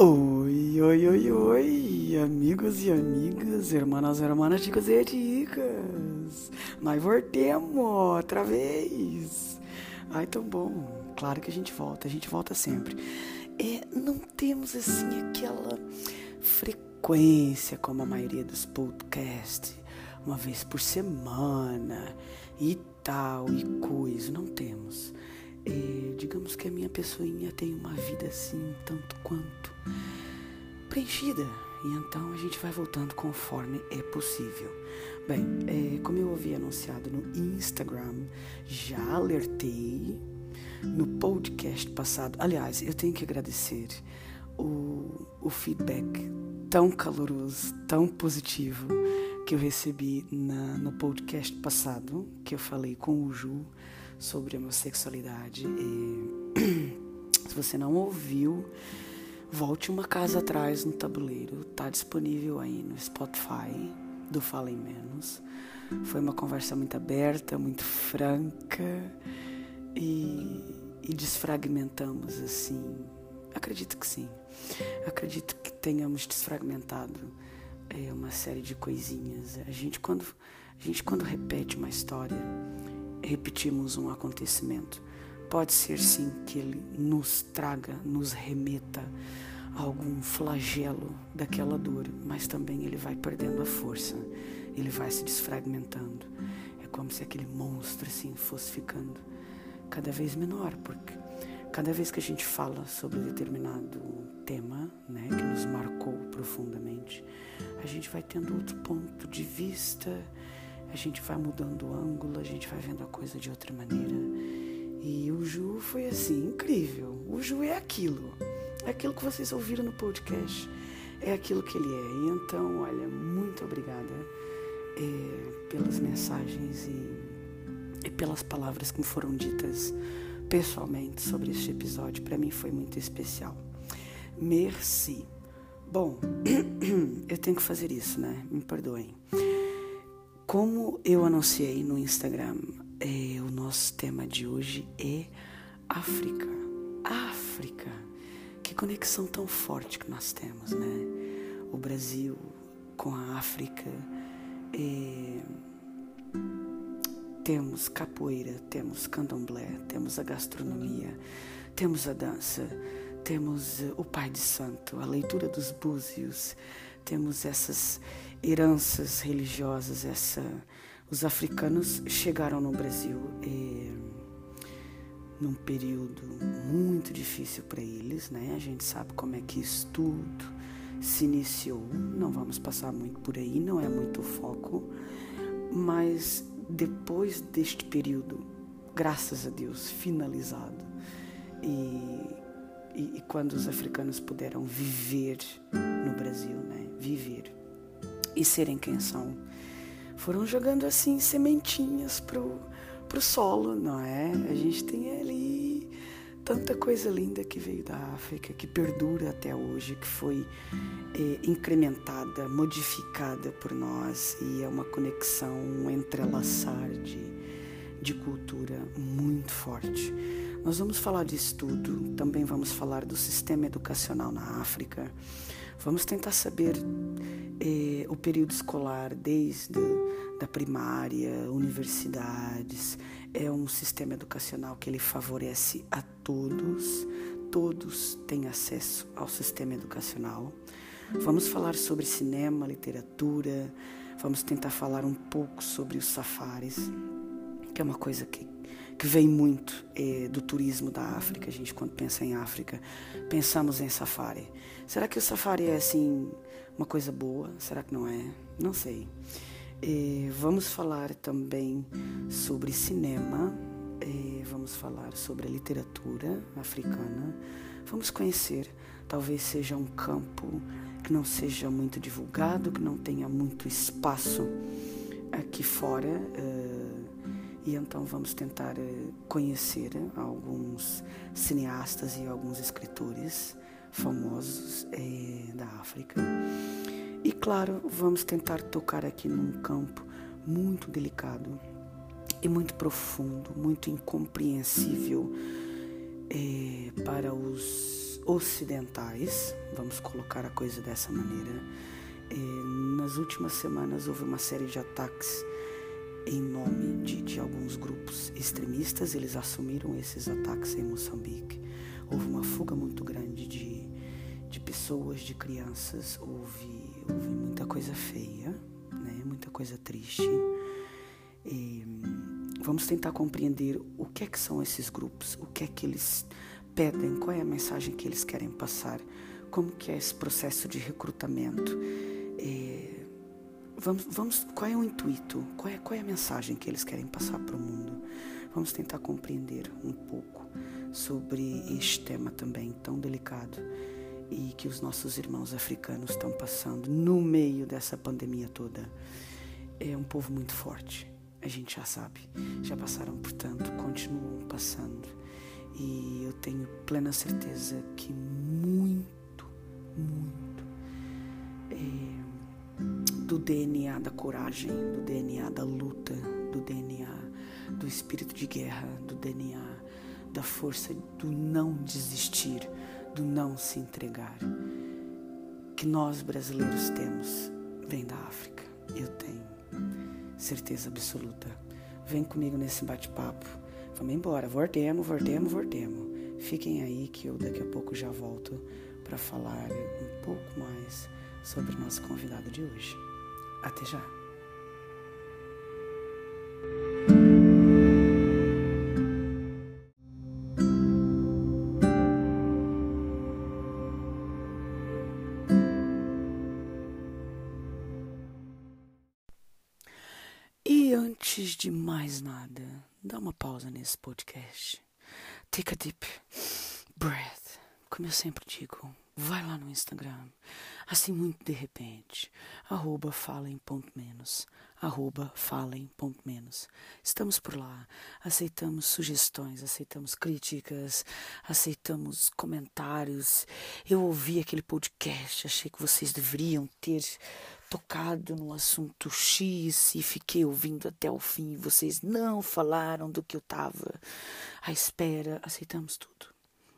Oi, oi, oi, oi, amigos e amigas, hermanas, hermanas, chicos e chicas. Nós voltemos outra vez. Ai, tão bom. Claro que a gente volta, a gente volta sempre. É, não temos assim aquela frequência como a maioria dos podcasts, uma vez por semana e tal e coisa. Não temos. É, digamos que a minha pessoinha tem uma vida assim, tanto quanto preenchida. E então a gente vai voltando conforme é possível. Bem, é, como eu havia anunciado no Instagram, já alertei no podcast passado. Aliás, eu tenho que agradecer o, o feedback tão caloroso, tão positivo que eu recebi na, no podcast passado, que eu falei com o Ju sobre homossexualidade. E, se você não ouviu, volte uma casa atrás no tabuleiro. Tá disponível aí no Spotify do Falem Menos. Foi uma conversa muito aberta, muito franca e, e desfragmentamos assim. Acredito que sim. Acredito que tenhamos desfragmentado é, uma série de coisinhas. A gente quando a gente quando repete uma história repetimos um acontecimento. Pode ser sim que ele nos traga, nos remeta a algum flagelo daquela dor, mas também ele vai perdendo a força, ele vai se desfragmentando. É como se aquele monstro assim fosse ficando cada vez menor, porque cada vez que a gente fala sobre determinado tema, né, que nos marcou profundamente, a gente vai tendo outro ponto de vista a gente vai mudando o ângulo, a gente vai vendo a coisa de outra maneira. E o Ju foi assim, incrível. O Ju é aquilo. É aquilo que vocês ouviram no podcast. É aquilo que ele é. E então, olha, muito obrigada é, pelas mensagens e, e pelas palavras que me foram ditas pessoalmente sobre este episódio. Para mim foi muito especial. Merci. Bom, eu tenho que fazer isso, né? Me perdoem. Como eu anunciei no Instagram, é, o nosso tema de hoje é África. África. Que conexão tão forte que nós temos, né? O Brasil com a África. É, temos capoeira, temos candomblé, temos a gastronomia, temos a dança, temos o Pai de Santo, a leitura dos búzios, temos essas heranças religiosas. Essa, os africanos chegaram no Brasil eh, num período muito difícil para eles, né? A gente sabe como é que isso tudo se iniciou. Não vamos passar muito por aí, não é muito o foco, mas depois deste período, graças a Deus, finalizado e, e, e quando os africanos puderam viver no Brasil, né? Viver e serem quem são. Foram jogando assim sementinhas pro, pro solo, não é? A gente tem ali tanta coisa linda que veio da África, que perdura até hoje, que foi é, incrementada, modificada por nós e é uma conexão, um entrelaçar de, de cultura muito forte. Nós vamos falar disso tudo, também vamos falar do sistema educacional na África, vamos tentar saber é, o período escolar, desde da primária, universidades, é um sistema educacional que ele favorece a todos, todos têm acesso ao sistema educacional. Vamos falar sobre cinema, literatura, vamos tentar falar um pouco sobre os safaris, que é uma coisa que, que vem muito é, do turismo da África. A gente, quando pensa em África, pensamos em safari. Será que o safari é assim uma coisa boa? Será que não é? Não sei. É, vamos falar também sobre cinema, vamos falar sobre a literatura africana, vamos conhecer, talvez seja um campo que não seja muito divulgado, que não tenha muito espaço aqui fora. Uh, e então vamos tentar uh, conhecer alguns cineastas e alguns escritores famosos é, da África. E claro, vamos tentar tocar aqui num campo muito delicado e muito profundo, muito incompreensível é, para os, ocidentais, vamos colocar a coisa dessa maneira. É, nas últimas semanas houve uma série de ataques em nome de, de alguns grupos extremistas, eles assumiram esses ataques em Moçambique. Houve uma fuga muito grande de, de pessoas, de crianças, houve, houve muita coisa feia, né? muita coisa triste. E vamos tentar compreender o que é que são esses grupos, o que é que eles pedem, qual é a mensagem que eles querem passar, como que é esse processo de recrutamento. É, vamos, vamos, qual é o intuito, qual é, qual é a mensagem que eles querem passar para o mundo. Vamos tentar compreender um pouco sobre este tema também tão delicado e que os nossos irmãos africanos estão passando no meio dessa pandemia toda. É um povo muito forte, a gente já sabe, já passaram por tanto, continuam passando. E eu tenho plena certeza que muito, muito é, do DNA da coragem, do DNA da luta, do DNA do espírito de guerra, do DNA da força do não desistir, do não se entregar, que nós brasileiros temos, vem da África. Eu tenho certeza absoluta. Vem comigo nesse bate-papo. Vamos embora, voltemos, voltemos, voltemos. Fiquem aí que eu daqui a pouco já volto para falar um pouco mais sobre o nosso convidado de hoje. Até já! De mais nada, dá uma pausa nesse podcast. Take a deep breath. Como eu sempre digo, vai lá no Instagram, assim muito de repente, arroba falem ponto menos, arroba falem ponto menos. Estamos por lá, aceitamos sugestões, aceitamos críticas, aceitamos comentários. Eu ouvi aquele podcast, achei que vocês deveriam ter tocado no assunto X e fiquei ouvindo até o fim. Vocês não falaram do que eu estava à espera. Aceitamos tudo.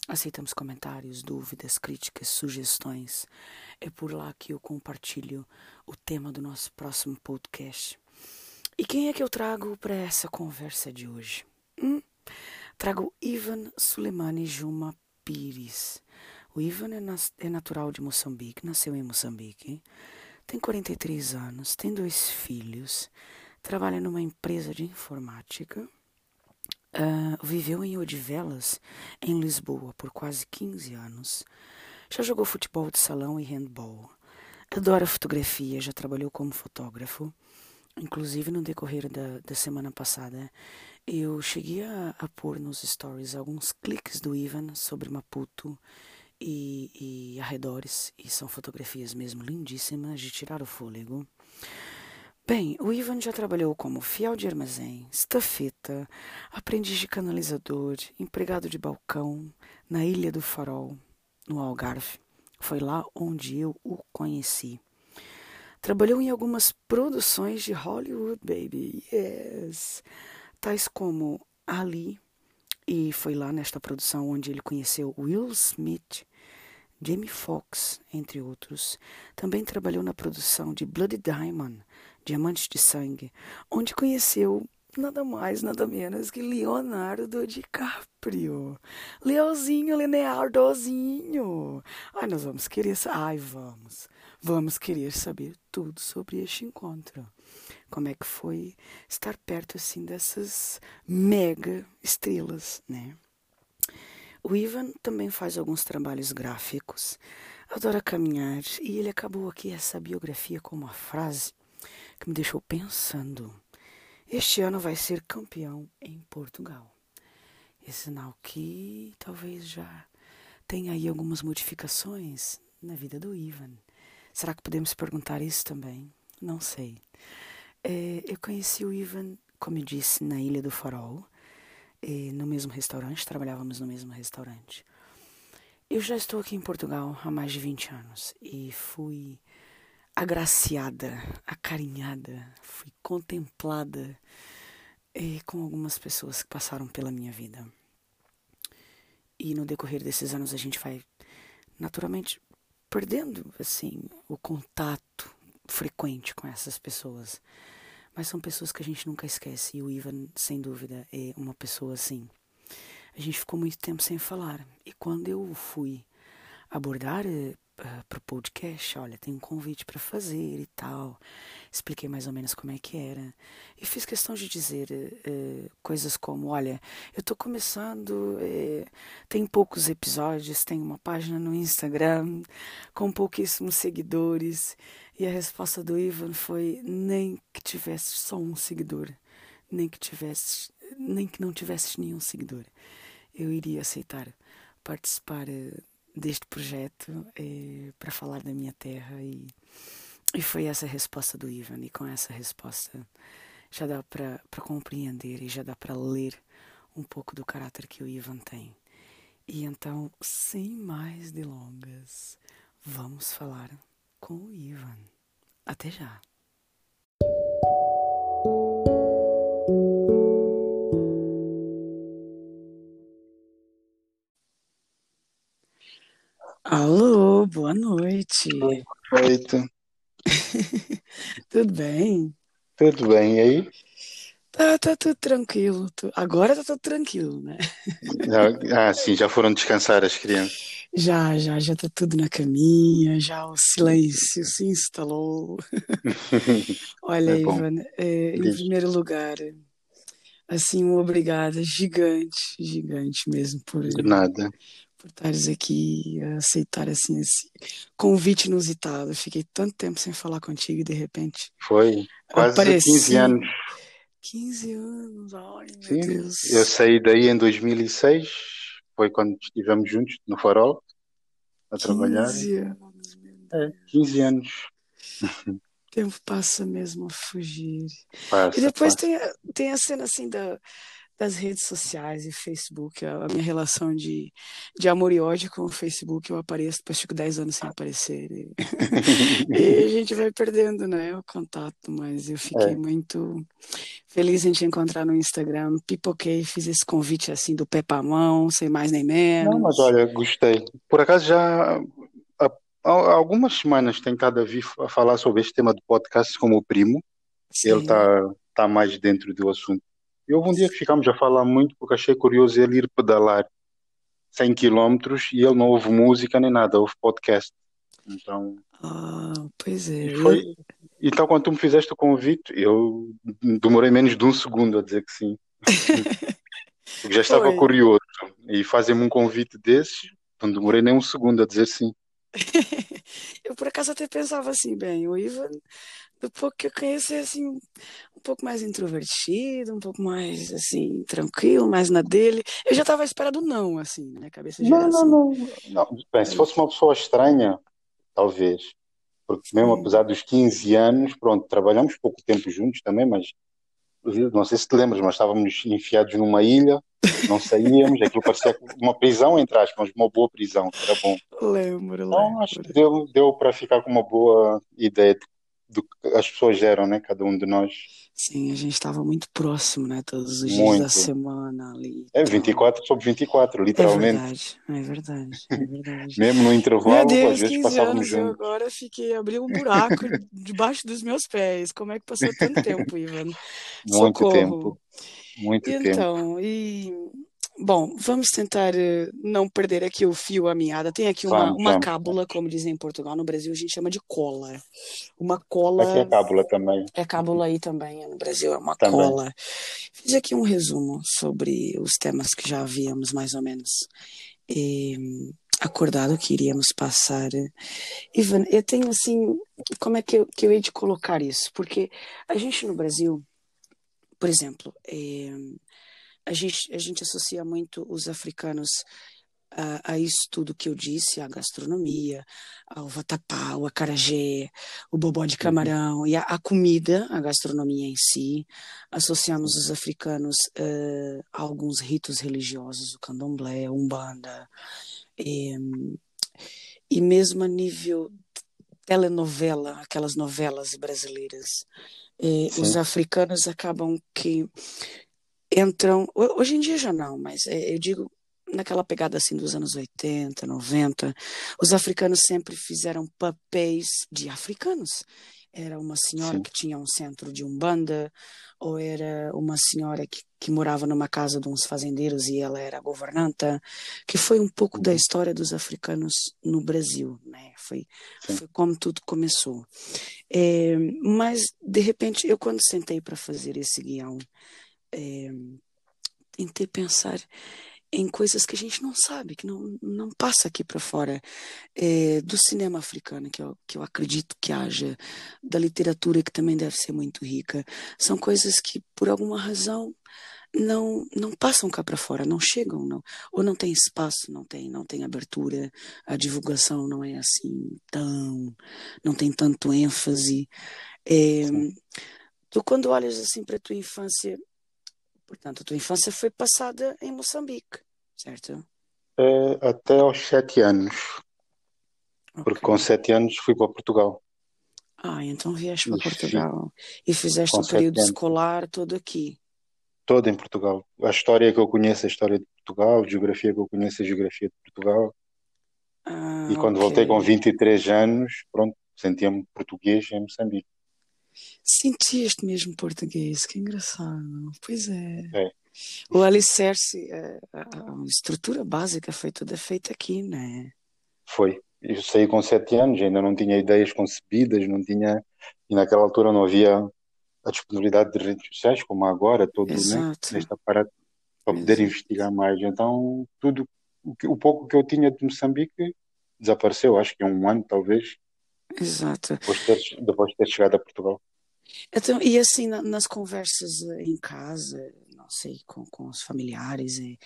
Aceitamos comentários, dúvidas, críticas, sugestões. É por lá que eu compartilho o tema do nosso próximo podcast. E quem é que eu trago para essa conversa de hoje? Hum? Trago Ivan Suleimani Juma Pires. O Ivan é, é natural de Moçambique, nasceu em Moçambique, tem 43 anos, tem dois filhos, trabalha numa empresa de informática Uh, viveu em Odivelas, em Lisboa, por quase 15 anos. Já jogou futebol de salão e handball. Adora fotografia, já trabalhou como fotógrafo. Inclusive, no decorrer da, da semana passada, eu cheguei a, a pôr nos stories alguns cliques do Ivan sobre Maputo e, e arredores. E são fotografias mesmo lindíssimas de tirar o fôlego. Bem, o Ivan já trabalhou como fiel de armazém, estafeta, aprendiz de canalizador, empregado de balcão, na Ilha do Farol, no Algarve. Foi lá onde eu o conheci. Trabalhou em algumas produções de Hollywood, baby, yes! Tais como Ali, e foi lá nesta produção onde ele conheceu Will Smith, Jamie Foxx, entre outros. Também trabalhou na produção de Bloody Diamond, Diamantes de Sangue, onde conheceu nada mais, nada menos que Leonardo DiCaprio. Leozinho, Leonardozinho. Ai, nós vamos querer... Ai, vamos. Vamos querer saber tudo sobre este encontro. Como é que foi estar perto, assim, dessas mega estrelas, né? O Ivan também faz alguns trabalhos gráficos, adora caminhar e ele acabou aqui essa biografia com uma frase que me deixou pensando. Este ano vai ser campeão em Portugal. É sinal que talvez já tenha aí algumas modificações na vida do Ivan. Será que podemos perguntar isso também? Não sei. É, eu conheci o Ivan, como eu disse, na Ilha do Farol, no mesmo restaurante, trabalhávamos no mesmo restaurante. Eu já estou aqui em Portugal há mais de 20 anos e fui agraciada, acarinhada, fui contemplada eh, com algumas pessoas que passaram pela minha vida. E no decorrer desses anos a gente vai naturalmente perdendo assim o contato frequente com essas pessoas. Mas são pessoas que a gente nunca esquece e o Ivan, sem dúvida, é uma pessoa assim. A gente ficou muito tempo sem falar e quando eu fui abordar uh, para o podcast, olha, tem um convite para fazer e tal. Expliquei mais ou menos como é que era. E fiz questão de dizer uh, coisas como, olha, eu estou começando, uh, tem poucos episódios, tem uma página no Instagram com pouquíssimos seguidores. E a resposta do Ivan foi, nem que tivesse só um seguidor, nem que tivesse, nem que não tivesse nenhum seguidor, eu iria aceitar participar deste projeto é, para falar da minha terra e, e foi essa a resposta do Ivan e com essa resposta já dá para compreender e já dá para ler um pouco do caráter que o Ivan tem. E então, sem mais delongas, vamos falar com o Ivan. Até já! Alô, boa noite. Boa noite. tudo bem? Tudo bem, e aí? Tá, tá tudo tranquilo. Agora tá tudo tranquilo, né? Ah, sim, já foram descansar as crianças. Já, já, já tá tudo na caminha, já o silêncio se instalou. Olha, é Ivan, é, em primeiro lugar, assim, um obrigada gigante, gigante mesmo por. De nada por estares aqui, aceitar assim esse convite inusitado. Fiquei tanto tempo sem falar contigo e de repente. Foi quase apareci. 15 anos. 15 anos, ai meu Sim, Deus. Eu saí daí em 2006, foi quando estivemos juntos no Farol a 15 trabalhar. 15 anos, meu Deus. É, 15 anos. O tempo passa mesmo a fugir. Passa, e depois passa. Tem, a, tem a cena assim da das redes sociais e Facebook, a, minha relação de, de amor e ódio com o Facebook, eu apareço, depois fico 10 anos sem aparecer. E, e, a gente vai perdendo né, o contato, mas eu fiquei é. muito feliz em te encontrar no Instagram. Pipoquei, fiz esse convite assim do pé para mão, sem mais nem menos. Não, mas olha, gostei. Por acaso já há, algumas semanas tenho estado a vir a falar sobre este tema do podcast como o primo. Sim. Ele está tá mais dentro do assunto. E houve um dia que ficámos a falar muito porque achei curioso ele ir pedalar 100 km e ele não ouve música nem nada, ouve podcast. Então. Ah, pois é. Foi... Então, quando tu me fizeste o convite, eu demorei menos de um segundo a dizer que sim. já estava curioso. E fazem-me um convite desses, não demorei nem um segundo a dizer sim. eu por acaso até pensava assim, bem, o Ivan do pouco que eu conheço, é assim, um pouco mais introvertido, um pouco mais, assim, tranquilo, mais na dele. Eu já estava à espera do não, assim, na minha cabeça já não, era não, assim. não, não. Bem, se fosse uma pessoa estranha, talvez. Porque mesmo Sim. apesar dos 15 anos, pronto, trabalhamos pouco tempo juntos também, mas não sei se te lembras, mas estávamos enfiados numa ilha, não saíamos, aquilo parecia uma prisão, entre aspas, mas uma boa prisão, era bom. Lembro, então, lembro. acho que deu, deu para ficar com uma boa ideia de do que as pessoas eram, né? Cada um de nós. Sim, a gente estava muito próximo, né? Todos os muito. dias da semana ali. É, 24 sobre 24, literalmente. É verdade, é verdade, é verdade. Mesmo no intervalo, Deus, às vezes 15 passávamos anos, juntos. Eu agora fiquei, abri um buraco debaixo dos meus pés. Como é que passou tanto tempo, Ivan? Muito Socorro. tempo. Muito e tempo. Então, e Bom, vamos tentar uh, não perder aqui o fio, a meada. Tem aqui uma, Vamos, uma vamos. cábula, como dizem em Portugal. No Brasil a gente chama de cola. Uma cola. Aqui é cábula também. É cábula aí também, no Brasil é uma Também. cola. Fiz aqui um resumo sobre os temas que já havíamos mais ou menos eh, acordado que iríamos passar. Ivan, eu tenho assim, como é que eu, que eu hei de colocar isso? Porque a gente no Brasil, por exemplo, eh, a gente, a gente associa muito os africanos a, a isso tudo que eu disse, a gastronomia, ao vatapá, o acarajé, o bobó de camarão e a, a comida, a gastronomia em si. Associamos os africanos uh, a alguns ritos religiosos, o candomblé, a umbanda, e, e mesmo a nível telenovela, aquelas novelas brasileiras. Eh, os africanos acabam que entram. Hoje em dia já não, mas eu digo naquela pegada assim dos anos 80, 90, os africanos sempre fizeram papéis de africanos. Era uma senhora Sim. que tinha um centro de umbanda, ou era uma senhora que, que morava numa casa de uns fazendeiros e ela era governanta, que foi um pouco da uhum. história dos africanos no Brasil, né? Foi, foi como tudo começou. É, mas, de repente, eu quando sentei para fazer esse guião, é, tentei pensar em coisas que a gente não sabe, que não, não passa aqui para fora é, do cinema africano, que eu, que eu acredito que haja, da literatura, que também deve ser muito rica. São coisas que, por alguma razão, não não passam cá para fora, não chegam, não, ou não tem espaço, não tem não tem abertura, a divulgação não é assim tão, não tem tanto ênfase. É, tu quando olhas assim para a tua infância, Portanto, a tua infância foi passada em Moçambique, certo? É, até aos sete anos. Okay. Porque com sete anos fui para Portugal. Ah, então vieste para Portugal. E fizeste o período anos. escolar todo aqui. Todo em Portugal. A história que eu conheço é a história de Portugal, a geografia que eu conheço é a geografia de Portugal. Ah, e quando okay. voltei com 23 anos, pronto, sentia-me português em Moçambique. Sentiste mesmo português, que engraçado. Pois é. é. O alicerce, é, a, a, estrutura básica foi toda feita aqui, né? Foi. Eu saí com sete anos, ainda não tinha ideias concebidas, não tinha. E naquela altura não havia a disponibilidade de redes sociais como agora, todo né, Exato. né, nesta parada para poder Exato. investigar mais. Então, tudo o, que, o pouco que eu tinha de Moçambique desapareceu, acho que um ano talvez. Exato. Depois de ter, depois de ter chegado a Portugal. Então, e assim, na, nas conversas eh, em casa, não sei, com, com os familiares, e,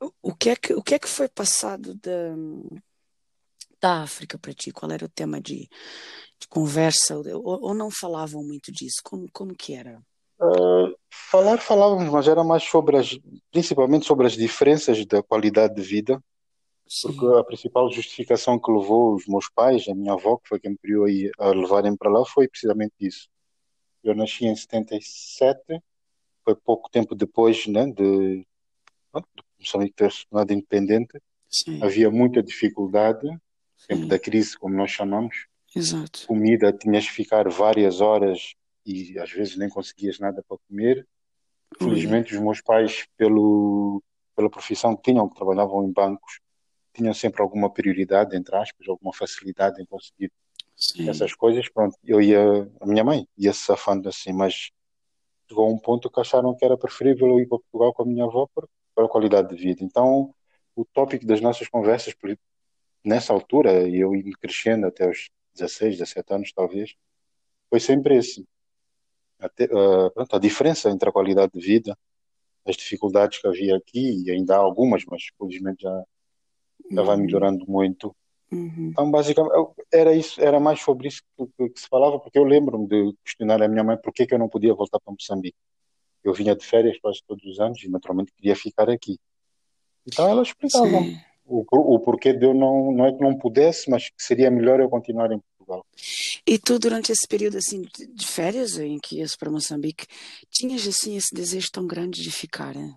o, o, que é que, o que é que foi passado da, da África para ti? Qual era o tema de, de conversa? Ou, ou, não falavam muito disso? Como, como que era? Uh, falar falávamos, mas era mais sobre as, principalmente sobre as diferenças da qualidade de vida Sim. Porque a principal justificação que levou os meus pais, a minha avó, que foi quem me criou a levarem para lá, foi precisamente isso. Eu nasci em 77, foi pouco tempo depois né, de, de Moçambique ter se tornado independente. Sim. Havia muita dificuldade, tempo da crise, como nós chamamos. Exato. Comida, tinhas que ficar várias horas e às vezes nem conseguias nada para comer. Felizmente, os meus pais, pelo, pela profissão que tinham, que trabalhavam em bancos, tinham sempre alguma prioridade, entre aspas, alguma facilidade em conseguir Sim. essas coisas. Pronto, eu ia, a minha mãe ia se safando assim, mas chegou a um ponto que acharam que era preferível eu ir para Portugal com a minha avó por, pela qualidade de vida. Então, o tópico das nossas conversas, nessa altura, e eu ia crescendo até os 16, 17 anos talvez, foi sempre esse. Até, uh, pronto, a diferença entre a qualidade de vida, as dificuldades que havia aqui, e ainda há algumas, mas felizmente já, já vai uhum. melhorando muito. Uhum. Então, basicamente, era isso, era mais sobre isso que, que se falava, porque eu lembro-me de questionar a minha mãe por que, que eu não podia voltar para Moçambique. Eu vinha de férias quase todos os anos e, naturalmente, queria ficar aqui. Então, ela explicava o, o, porquê de eu não, não é que não pudesse, mas que seria melhor eu continuar em Portugal. E tu, durante esse período assim de férias em que ias para Moçambique, tinhas assim esse desejo tão grande de ficar, né?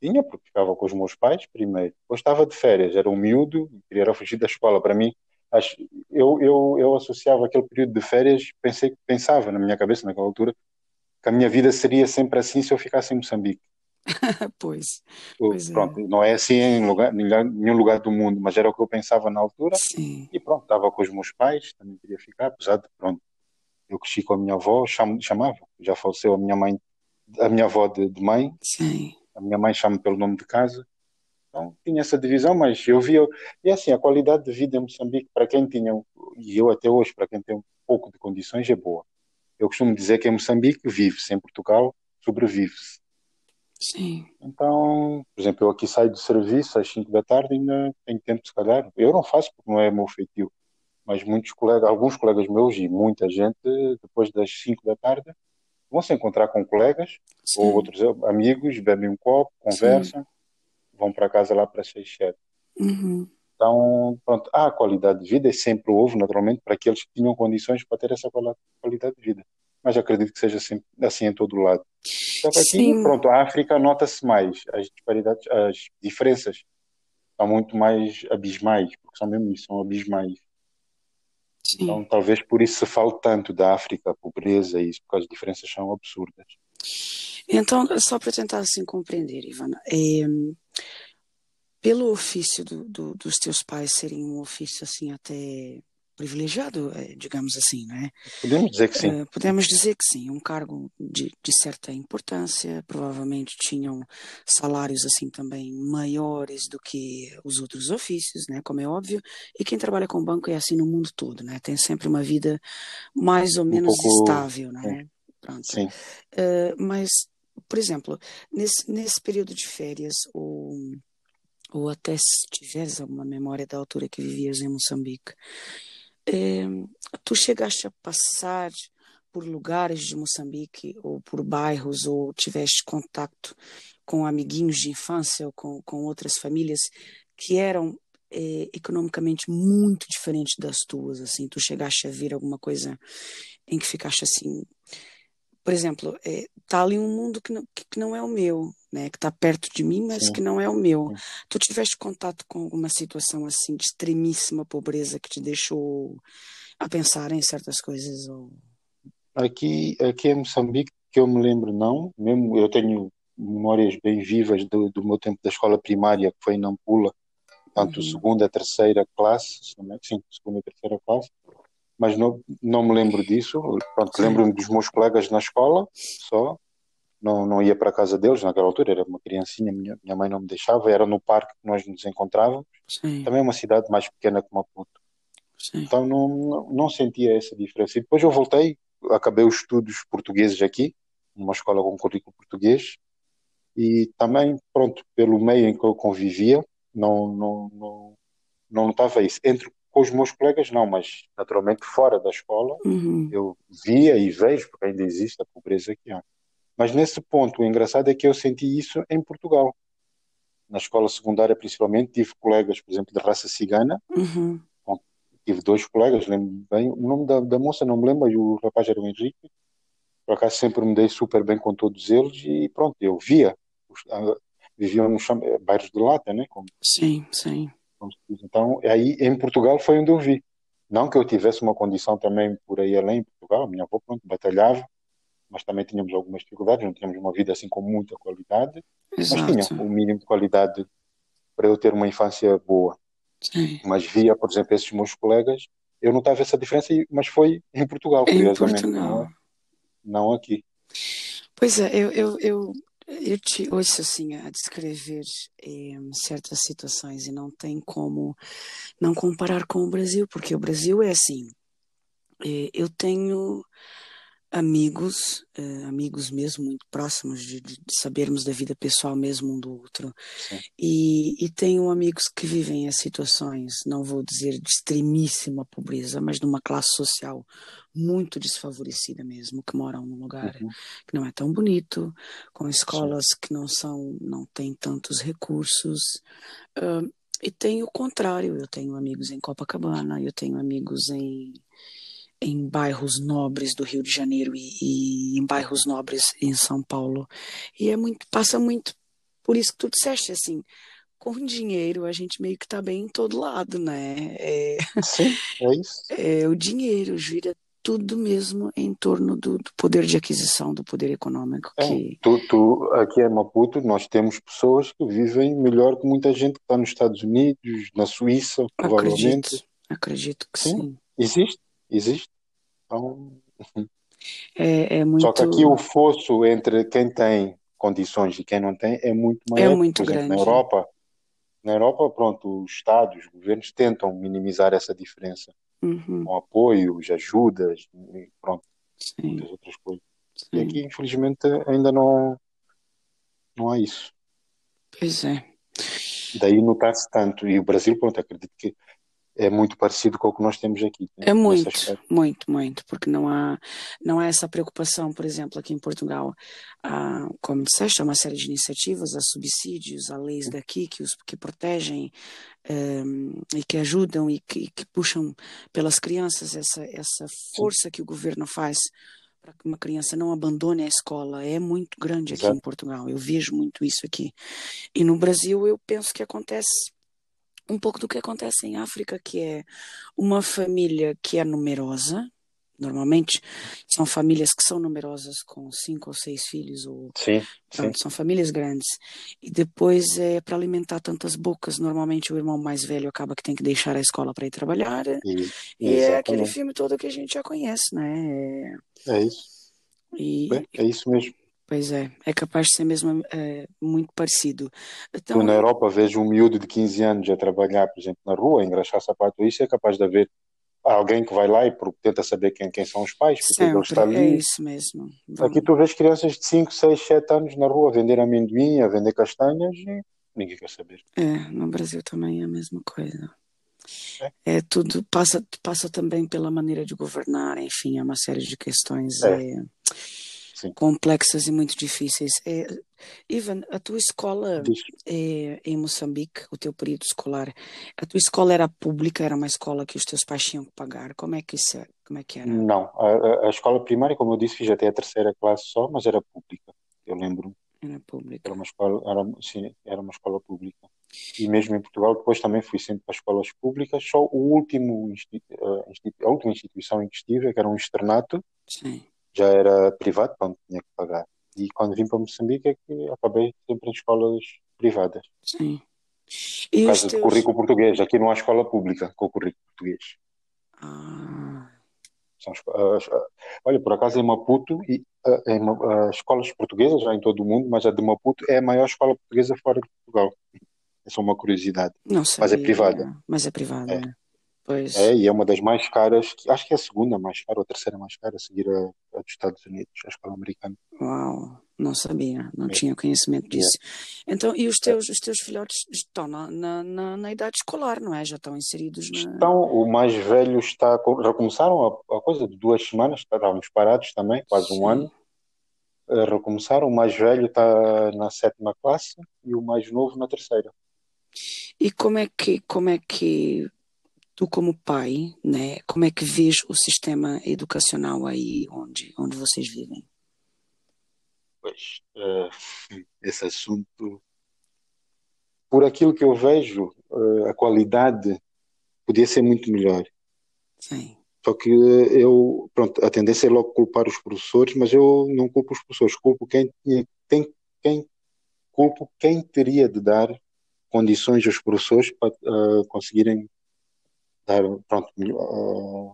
Tinha, porque ficava com os meus pais primeiro. Depois estava de férias, era um miúdo, queria fugir da escola. Para mim, eu, eu, eu associava aquele período de férias, pensei, pensava na minha cabeça naquela altura, que a minha vida seria sempre assim se eu ficasse em Moçambique. pois. pois é. pronto, é. não é assim em lugar, nenhum lugar do mundo, mas era o que eu pensava na altura. Sim. E pronto, estava com os meus pais, também queria ficar, apesar de, pronto, eu cresci com a minha avó, cham, chamava, já faleceu a minha mãe, a minha avó de, de mãe. Sim a minha mãe chama pelo nome de casa. Então tinha essa divisão, mas eu via. E assim, a qualidade de vida em Moçambique, para quem tinha, e eu até hoje, para quem tem um pouco de condições, é boa. Eu costumo dizer que em Moçambique vive-se, em Portugal sobrevive-se. Sim. Então, por exemplo, eu aqui saio do serviço às 5 da tarde e ainda tenho tempo, se calhar. Eu não faço porque não é meu feitio, mas muitos colegas, alguns colegas meus e muita gente, depois das 5 da tarde, vão se encontrar com colegas Sim. ou outros amigos, bebem um copo, conversam, Sim. vão para casa lá para sete. Uhum. Então, pronto, há qualidade de vida sempre houve, naturalmente, para aqueles que tinham condições para ter essa qualidade de vida. Mas acredito que seja sempre assim em todo lado. Só que aqui, pronto, a África nota-se mais as disparidades, as diferenças são muito mais abismais, porque são mesmo isso, são abismais. Sim. Então, talvez por isso se fale tanto da África, a pobreza e isso, porque as diferenças são absurdas. Então, só para tentar assim compreender, Ivana, é, pelo ofício do, do, dos teus pais serem um ofício assim até privilegiado, é, digamos assim, né? Podemos dizer que sim. Uh, podemos dizer que sim, um cargo de, de, certa importância, provavelmente tinham salários assim também maiores do que os outros ofícios, né? Como é óbvio, e quem trabalha com banco é assim no mundo todo, né? Tem sempre uma vida mais ou menos um pouco... estável, né? Pronto. Sim. Uh, mas, por exemplo, nesse, nesse período de férias, ou, ou até se tiveres alguma memória da altura que vivias em Moçambique, é, tu chegaste a passar por lugares de Moçambique ou por bairros ou tiveste contato com amiguinhos de infância ou com, com outras famílias que eram é, economicamente muito diferentes das tuas, assim, tu chegaste a ver alguma coisa em que ficaste assim, por exemplo, é, tá ali um mundo que não, que não é o meu, né, que está perto de mim, mas Sim. que não é o meu. Sim. Tu tiveste contato com alguma situação assim de extremíssima pobreza que te deixou a pensar em certas coisas? Ou... Aqui, aqui em Moçambique, que eu me lembro, não. Mesmo eu tenho memórias bem vivas do, do meu tempo da escola primária, que foi em Nampula, tanto uhum. segunda, terceira classe, sim, segunda e terceira classe, mas não, não me lembro disso. Pronto, lembro-me dos meus colegas na escola, só, não, não ia para a casa deles naquela altura, era uma criancinha, minha, minha mãe não me deixava, era no parque que nós nos encontrávamos. Sim. Também é uma cidade mais pequena que Maputo. Sim. Então não, não, não, sentia essa diferença. E depois eu voltei, acabei os estudos portugueses aqui, numa escola com currículo português, e também, pronto, pelo meio em que eu convivia, não, não, não, não notava isso. Entre com os meus colegas, não, mas naturalmente fora da escola, uhum. eu via e vejo, porque ainda existe a pobreza que há. Mas nesse ponto, o engraçado é que eu senti isso em Portugal. Na escola secundária, principalmente, tive colegas, por exemplo, de raça cigana. Uhum. Bom, tive dois colegas, lembro bem. O nome da, da moça não me lembro, mas o rapaz era o Henrique. Por acaso sempre me dei super bem com todos eles e pronto, eu via. Viviam nos bairros de lata, né? Como, sim, sim. Como então, aí em Portugal foi onde eu vi. Não que eu tivesse uma condição também por aí além em Portugal, minha avó, pronto, batalhava mas também tínhamos algumas dificuldades, não tínhamos uma vida assim com muita qualidade, Exato. mas tinha o mínimo de qualidade para eu ter uma infância boa. Sim. Mas via, por exemplo, esses meus colegas, eu notava essa diferença, mas foi em Portugal, em curiosamente, Portugal. Não, não aqui. Pois é, eu, eu, eu, eu te ouço assim a descrever eh, certas situações e não tem como não comparar com o Brasil, porque o Brasil é assim. Eh, eu tenho amigos, uh, amigos mesmo muito próximos de, de, sabermos da vida pessoal mesmo um do outro. E, e, tenho amigos que vivem em situações, não vou dizer de extremíssima pobreza, mas de uma classe social muito desfavorecida mesmo, que moram num lugar uhum. que não é tão bonito, com escolas Sim. que não são, não têm tantos recursos. Uh, e tenho o contrário, eu tenho amigos em Copacabana, eu tenho amigos em em bairros nobres do Rio de Janeiro e, e, em bairros nobres em São Paulo. E é muito, passa muito por isso que tu disseste, assim, com dinheiro a gente meio que está bem em todo lado, né? É, Sim, é isso. É, o dinheiro gira tudo mesmo em torno do, do poder de aquisição, do poder econômico. É, que... tu, tu, aqui em Maputo, nós temos pessoas que vivem melhor que muita gente que está nos Estados Unidos, na Suíça, provavelmente. Acredito, acredito que sim. sim. Existe, existe. Então, é, é muito... Só que aqui o fosso entre quem tem condições e quem não tem é muito maior. É muito Por exemplo, grande. Na Europa, na Europa, pronto, os Estados, os governos tentam minimizar essa diferença uhum. com apoios, ajudas, pronto, Sim. muitas outras coisas. Sim. E aqui, infelizmente, ainda não, não há isso. Pois é. Daí notar-se tanto. E o Brasil, pronto, acredito que é muito parecido com o que nós temos aqui. É muito, muito, muito, porque não há, não há essa preocupação, por exemplo, aqui em Portugal, há, como disseste, há uma série de iniciativas, há subsídios, há leis daqui que, os, que protegem um, e que ajudam e que, que, puxam pelas crianças essa, essa força que o governo faz para que uma criança não abandone a escola é muito grande aqui Exato. em Portugal. Eu vejo muito isso aqui. E no Brasil eu penso que acontece um pouco do que acontece em África, que é uma família que é numerosa, normalmente são famílias que são numerosas com cinco ou seis filhos ou Sim, sim. pronto, são famílias grandes e depois é para alimentar tantas bocas normalmente o irmão mais velho acaba que tem que deixar a escola para ir trabalhar E, e é aquele filme todo que a gente já conhece né É isso. e Bem, é isso mesmo. Pois é é capaz de ser mesmo é, muito parecido então na Europa vês um miúdo de 15 anos a trabalhar, por exemplo, na rua, engraxar sapato, isso é capaz de haver alguém que vai lá e tenta saber quem, quem são os pais, porque ele está sempre é ali. isso mesmo Aqui Vamos- tu vês crianças de 5, 6, 7 anos na rua a vender amendoim, a vender castanhas e ninguém quer saber. É, no Brasil também é a mesma coisa. É tudo passa passa também pela maneira de governar, enfim, é uma série de questões É. é, Sim. complexas e muito difíceis. É, Ivan, a tua escola é, em Moçambique, o teu período escolar, a tua escola era pública, era uma escola que os teus pais tinham que pagar? Como é que isso é? Como é que era? Não, a, a- escola primária, como eu disse, fiz até a terceira classe só, mas era pública. Eu lembro, Era pública. era uma escola, era, sim, era uma escola pública. E mesmo em Portugal, depois também fui sempre para escolas públicas. Só o último, eh, a última instituição em que estive, que era um externato, Sim. Já era privado, quando tinha que pagar. E quando vim para Moçambique é que acabei sempre em escolas privadas. Sim. E Por causa do teus currículo português. Aqui não há escola pública com o currículo português. Ah, São olha, por acaso em Maputo, e, em escolas portuguesas, já em todo o mundo, mas a de Maputo é a maior escola portuguesa fora de Portugal. É uma curiosidade. não Mas é privada. Mas é privada. É. Pois. É, e é uma das mais caras, acho que é a segunda mais cara, ou a terceira mais cara, a seguir a, a dos Estados Unidos, a escola americana. Uau, não sabia, não É. tinha conhecimento É. disso. Então, e os teus, os teus filhotes estão na, na, na, na idade escolar, não é? Já estão inseridos na. Então, o mais velho está, já começaram a, a coisa de duas semanas, estávamos parados também, quase um Sim. ano. Eh, Recomeçaram, o mais velho está na sétima classe e o mais novo na terceira. E como é que, como é que tu, como pai, né, como é que vês o sistema educacional aí onde, onde vocês vivem? Pois, eh, esse assunto, por aquilo que eu vejo, eh, a qualidade podia ser muito melhor. Sim, Só que eu, pronto, a tendência é logo culpar os professores, mas eu não culpo os professores, culpo quem tem, quem, culpo quem teria de dar condições aos professores para eh, conseguirem dar, pronto, eh,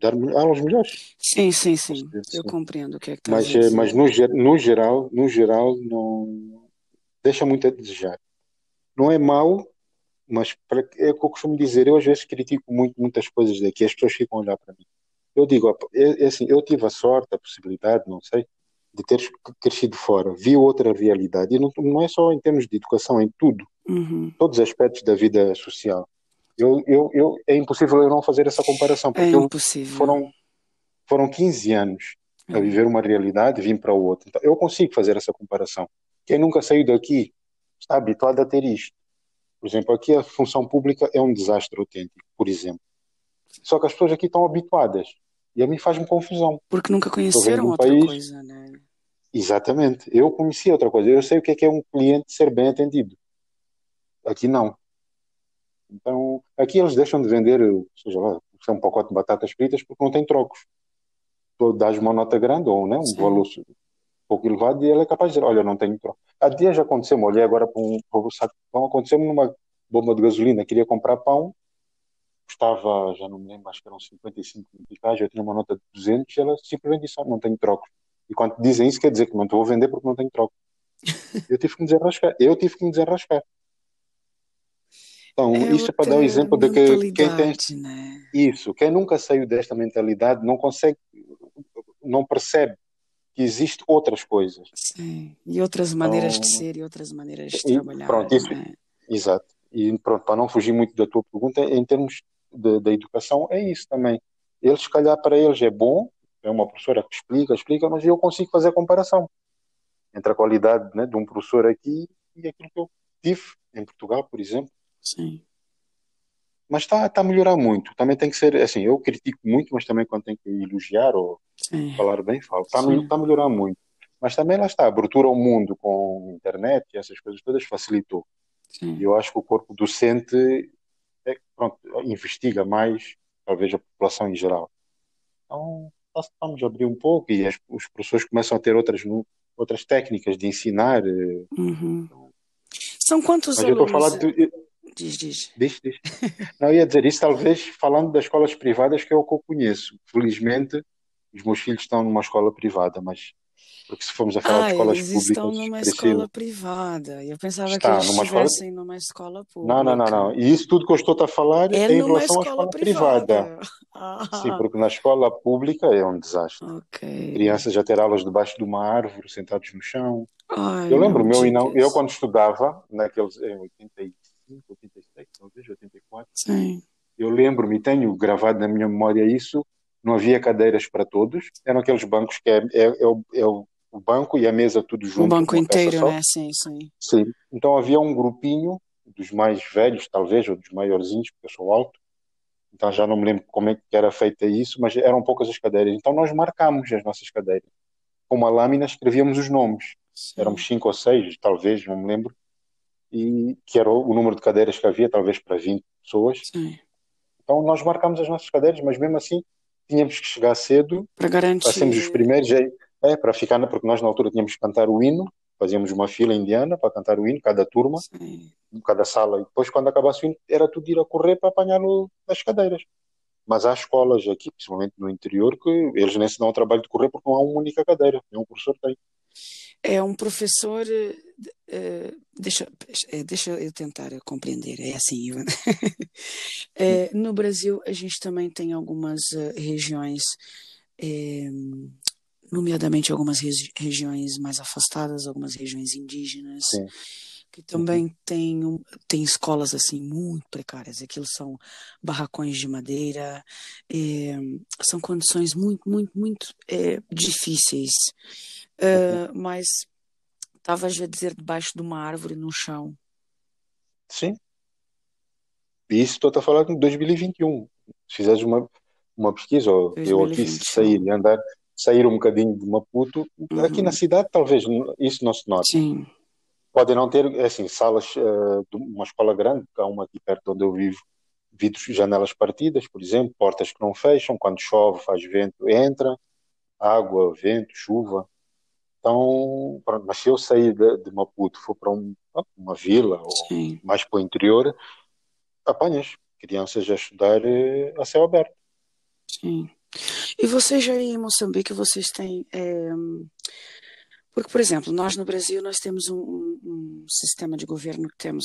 dar aulas melhores. sim, sim, sim. Eu compreendo o que é que Mas, a eh, dizer. mas no, no geral, no geral, não deixa muito a desejar. Não é mau, mas para, é o que eu costumo dizer. Eu às vezes critico muito muitas coisas daqui. As pessoas ficam a olhar para mim. Eu digo, é, é assim, eu tive a sorte, a possibilidade, não sei, de ter crescido fora. Vi outra realidade. E não, não é só em termos de educação, em tudo, Uhum. todos os aspectos da vida social. Eu, eu, eu, é impossível eu não fazer essa comparação, É porque eu, impossível. foram, foram 15 anos a É. viver uma realidade e vim para outra. Então, eu consigo fazer essa comparação. Quem nunca saiu daqui está habituado a ter isto. Por exemplo, aqui a função pública é um desastre autêntico, por exemplo. Só que as pessoas aqui estão habituadas. E a mim faz-me confusão. Porque nunca conheceram um outra país. coisa, né? Exatamente. Eu conheci outra coisa. Eu sei o que é que é um cliente ser bem atendido. Aqui não. Então, aqui eles deixam de vender, seja lá, um pacote de batatas fritas porque não tem trocos. Tu dás uma nota grande ou né, um Sim. valor um pouco elevado e ele é capaz de dizer, olha, não tenho troco. Há dias já aconteceu-me, olhei agora para um, para um saco de pão, aconteceu-me numa bomba de gasolina, queria comprar pão, custava, já não me lembro, acho que eram 55 meticais, eu tinha uma nota de 200 e ela simplesmente disse, "Ah, não tenho trocos. E quando dizem isso, quer dizer que não te vou vender porque não tenho troco. Eu tive que me desenrascar. Eu tive que me desenrascar. Então, É isto é para dar o outra exemplo de que quem tem né? isso, quem nunca saiu desta mentalidade não consegue, não percebe que existem outras coisas. Sim. E outras maneiras de Então, ser e outras maneiras de e trabalhar, pronto, isso, né? exato. E pronto, para não fugir muito da tua pergunta, em termos da educação, é isso também. Eles, se calhar, para eles é bom, é uma professora que explica, explica, mas eu consigo fazer a comparação entre a qualidade né, de um professor aqui e aquilo que eu tive em Portugal, por exemplo. Sim. Mas está tá a melhorar muito. Também tem que ser, assim, eu critico muito, mas também quando tenho que elogiar ou Sim. falar bem, falo. Está tá a melhorar muito. Mas também lá está, a abertura ao mundo com internet e essas coisas todas facilitou. Sim. E eu acho que o corpo docente é, pronto, investiga mais, talvez a população em geral. Então, estamos a abrir um pouco e as, os professores começam a ter outras, outras técnicas de ensinar. Eh, uhum. São quantos alunos? de, Diz, diz. Diz, diz. Não, eu ia dizer isso, talvez falando das escolas privadas, que é o que eu conheço. Felizmente, os meus filhos estão numa escola privada, mas porque se formos a falar ah, de escolas eles públicas. estão numa escola privada. Eu pensava que eles numa estivessem escola... numa escola pública. Não, não, não, não. E isso tudo que eu estou a falar é, é em relação à escola privada. privada. Ah. Sim, porque na escola pública é um desastre. Okay. Crianças a ter aulas debaixo de uma árvore, sentados no chão. Ai, eu lembro, meu, não, eu quando estudava, naqueles, em 85, 86, talvez, 84, Sim. eu lembro-me, tenho gravado na minha memória isso, não havia cadeiras para todos, eram aqueles bancos que é, é, é, o, é o, banco e a mesa tudo junto. O banco inteiro, né? Sim, sim. Sim. Então havia um grupinho dos mais velhos, talvez, ou dos maiorzinhos, porque eu sou alto, então já não me lembro como é que era feita isso, mas eram poucas as cadeiras. Então nós marcámos as nossas cadeiras. Com uma lâmina escrevíamos os nomes. Sim. Éramos cinco ou seis, talvez, não me lembro. E que era o número de cadeiras que havia, talvez para 20 pessoas. Sim. Então nós marcámos as nossas cadeiras, mas mesmo assim tínhamos que chegar cedo para garantir. Para sermos os primeiros, é, é, para ficar, porque nós na altura tínhamos que cantar o hino, fazíamos uma fila indiana para cantar o hino, cada turma, Sim. cada sala, e depois quando acabasse o hino era tudo ir a correr para apanhar as cadeiras. Mas há escolas aqui, principalmente no interior, que eles nem se dão o trabalho de correr porque não há uma única cadeira, nenhum professor tem. É um professor. Uh, deixa, deixa eu tentar compreender. É assim, Ivan. é, no Brasil, a gente também tem algumas uh, regiões, nomeadamente algumas regi regiões mais afastadas, algumas regiões indígenas. Sim que também uhum. tem, um, tem escolas assim muito precárias. Aquilo são barracões de madeira, são condições muito, muito, muito difíceis. Uh, mas estavas a dizer debaixo de uma árvore no chão. Sim. Isso estou a falar em 2021. Se fizeres uma, uma pesquisa, ou eu aqui sair e andar, sair um bocadinho de Maputo, uhum. aqui na cidade talvez isso não se note. Sim podem não ter assim salas uh, de uma escola grande, há uma aqui perto onde eu vivo, vidros, janelas partidas, por exemplo, portas que não fecham, quando chove faz vento, entra, água, vento, chuva. Então, pronto, mas se eu sair de, de Maputo, for para um, uma vila Sim. ou mais para o interior, apanhas crianças a estudar eh, a céu aberto. Sim. E vocês aí em Moçambique, vocês têm é, porque, por exemplo, nós no Brasil nós temos um, um, um sistema de governo que temos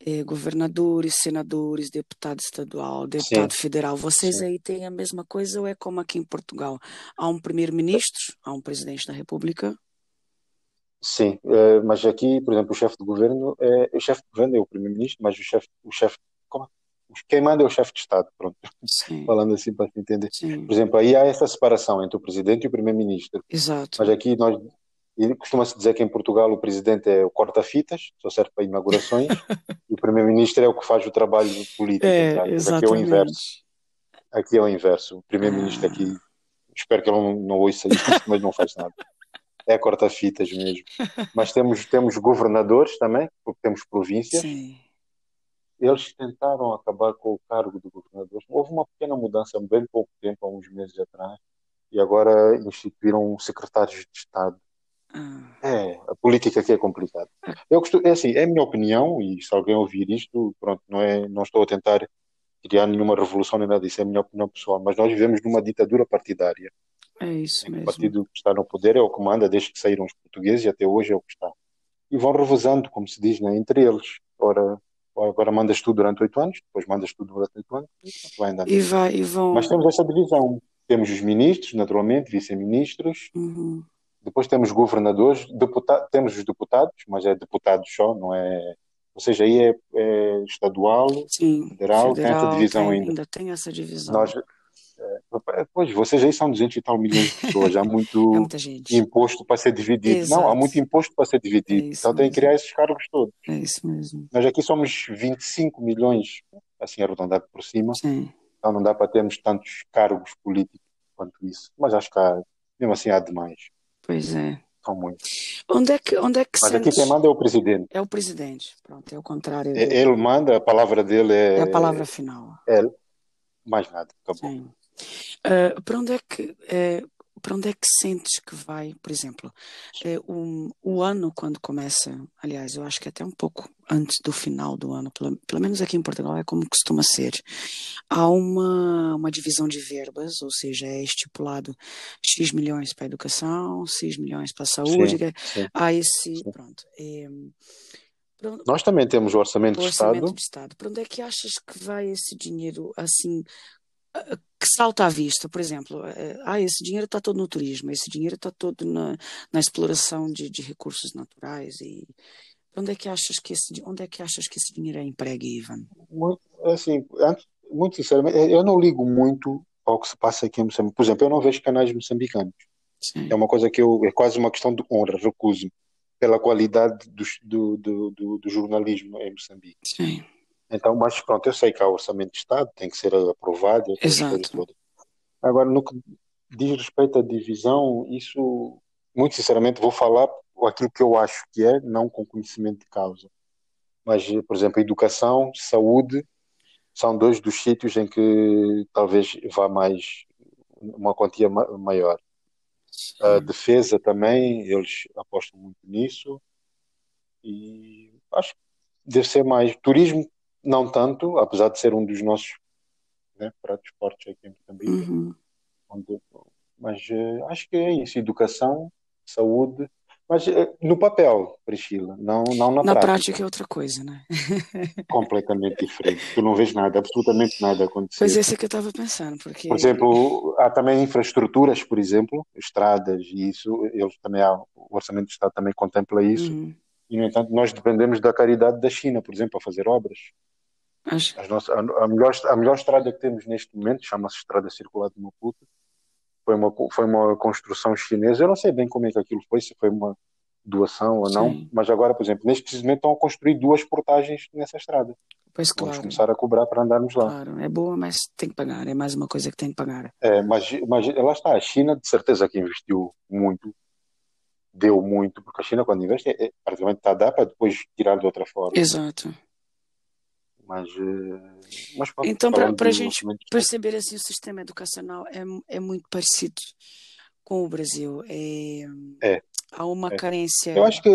eh, governadores, senadores, deputado estadual, deputado Sim. federal. Vocês Sim. aí têm a mesma coisa ou é como aqui em Portugal? Há um primeiro-ministro, há um presidente da República? Sim, eh, mas aqui, por exemplo, o chefe de governo é o chefe de governo é o primeiro-ministro, mas o chefe, o chefe, como, quem manda é o chefe de Estado, pronto. Sim. Falando assim para se entender. Sim. Por exemplo, aí há essa separação entre o presidente e o primeiro-ministro. Exato. Mas aqui nós costuma-se dizer que em Portugal o presidente é o corta-fitas, só serve para inaugurações, e o primeiro-ministro é o que faz o trabalho político. É, tá? exatamente. Aqui é o inverso. Aqui é o inverso. O primeiro-ministro ah. aqui, espero que ele não, não ouça isso, mas não faz nada. É corta-fitas mesmo. Mas temos, temos governadores também, porque temos províncias. Sim. Eles tentaram acabar com o cargo de governador. Houve uma pequena mudança, bem pouco tempo, há uns meses atrás, e agora instituíram secretários de Estado ah. É, a política aqui é complicada. Eu costumo, é assim, é a minha opinião, e se alguém ouvir isto, pronto, não, é, não estou a tentar criar nenhuma revolução nem nada disso, é a minha opinião pessoal, mas nós vivemos numa ditadura partidária. É isso mesmo. O partido que está no poder é o que manda desde que saíram os portugueses e até hoje é o que está. E vão revezando, como se diz, né, entre eles. Ora, agora mandas tu durante oito anos, depois mandas tu durante oito anos, vai andando. E, vai, e vão... Mas temos essa divisão. Temos os ministros, naturalmente, vice-ministros, uhum. Depois temos governadores, deputados, temos os deputados, mas é deputados só, não é. Ou seja, aí é, é estadual, Sim, federal, federal, tem essa divisão tem, ainda. Ainda tem essa divisão. Nós, é, pois, vocês aí são 200 e tal milhões de pessoas, há muito é imposto para ser dividido. Exato. Não, há muito imposto para ser dividido. É então tem que criar esses cargos todos. É isso mesmo. Nós aqui somos 25 milhões, assim arredondado por cima. Sim. Então não dá para termos tantos cargos políticos quanto isso. Mas acho que há, mesmo assim há demais. Pois é. são muitos. Onde é que, onde é que Mas sentes... aqui quem manda é o presidente. É o presidente, pronto, é o contrário. É- Ele manda, a palavra dele é, É a palavra final. é mais nada, acabou. Sim. Ah, para onde é que eh, para onde é que sentes que vai, por exemplo, eh, o, o ano quando começa, aliás, eu acho que até um pouco antes do final do ano, pelo, pelo menos aqui em Portugal é como costuma ser, há uma, uma divisão de verbas, ou seja, é estipulado X milhões para a educação, X milhões para a saúde, que é- sim. há esse, Sim. pronto. onde- Nós também temos o orçamento o de orçamento Estado. de Estado. Para onde é que achas que vai esse dinheiro assim ah, que salta à vista? Por exemplo, eh, ah, esse dinheiro está todo no turismo, esse dinheiro está todo na, na exploração de, de recursos naturais e onde é que achas que esse onde é que achas que esse dinheiro é empregue, Ivan? Muito, assim, muito sinceramente, eu não ligo muito ao que se passa aqui em Moçambique. Por exemplo, eu não vejo canais moçambicanos. Sim, É uma coisa que eu, é quase uma questão de honra, recuso pela qualidade do, do, do, do- do jornalismo em Moçambique. sim, Então, mas pronto, eu sei que há orçamento de Estado, tem que ser aprovado Exato. Agora, no que diz respeito à divisão, isso, muito sinceramente, vou falar aquilo que eu acho que é, não com conhecimento de causa. Mas, por exemplo, educação, saúde, são dois dos sítios em que talvez vá mais, uma quantia ma- maior. A defesa também, eles apostam muito nisso. E acho que deve ser mais. Turismo, não tanto, apesar de ser um dos nossos né, pratos fortes aqui em Moçambique. Uhum. onde- mas eh, acho que é isso: educação, saúde. Mas eh, no papel, Priscila, não, não na, Na prática. prática é outra coisa, né? Completamente diferente. Tu não vês nada, absolutamente nada acontecer. Pois esse é que eu estava pensando, porque Por exemplo, há também infraestruturas, por exemplo, estradas e isso, eles também há, o Orçamento de Estado também contempla isso. Uhum. E, no entanto, nós dependemos da caridade da China, por exemplo, para fazer obras. Acho- As nossas, a, a melhor, a melhor estrada que temos neste momento chama-se Estrada Circular de Maputo. Foi uma, foi uma construção chinesa. Eu não sei bem como é que aquilo foi, se foi uma doação ou não, Sim. mas agora, por exemplo, neste preciso momento estão a construir duas portagens nessa estrada. Pois Vamos claro, começar a cobrar para andarmos lá. claro, é boa, mas tem que pagar, é mais uma coisa que tem que pagar. É, mas, mas lá está, a China de certeza que investiu muito, deu muito, porque a China quando investe é, é, praticamente está a dar para depois tirar de outra forma. Exato. Mas, eh, mas pronto, Então, para a gente Estado, perceber assim, o sistema educacional é, é muito parecido com o Brasil. É, É, há uma é. carência. Eu acho que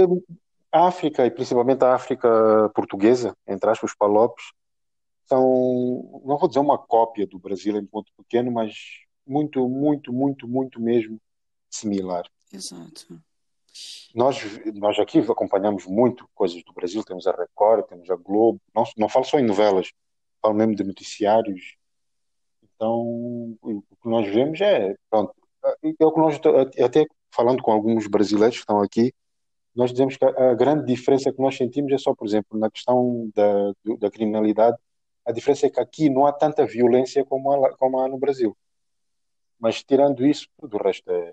a África, e principalmente a África portuguesa, entre aspas, os Palopes, são, não vou dizer uma cópia do Brasil em ponto pequeno, mas muito, muito, muito, muito mesmo similar. Exato. Nós, nós aqui acompanhamos muito coisas do Brasil, temos a Record, temos a Globo, não, não falo só em novelas, falo mesmo de noticiários. Então, o que nós vemos é, pronto, é o que nós, até falando com alguns brasileiros que estão aqui, nós dizemos que a, grande diferença que nós sentimos é só, por exemplo, na questão da, da criminalidade, a diferença é que aqui não há tanta violência como há, como há no Brasil. Mas tirando isso, tudo o resto é,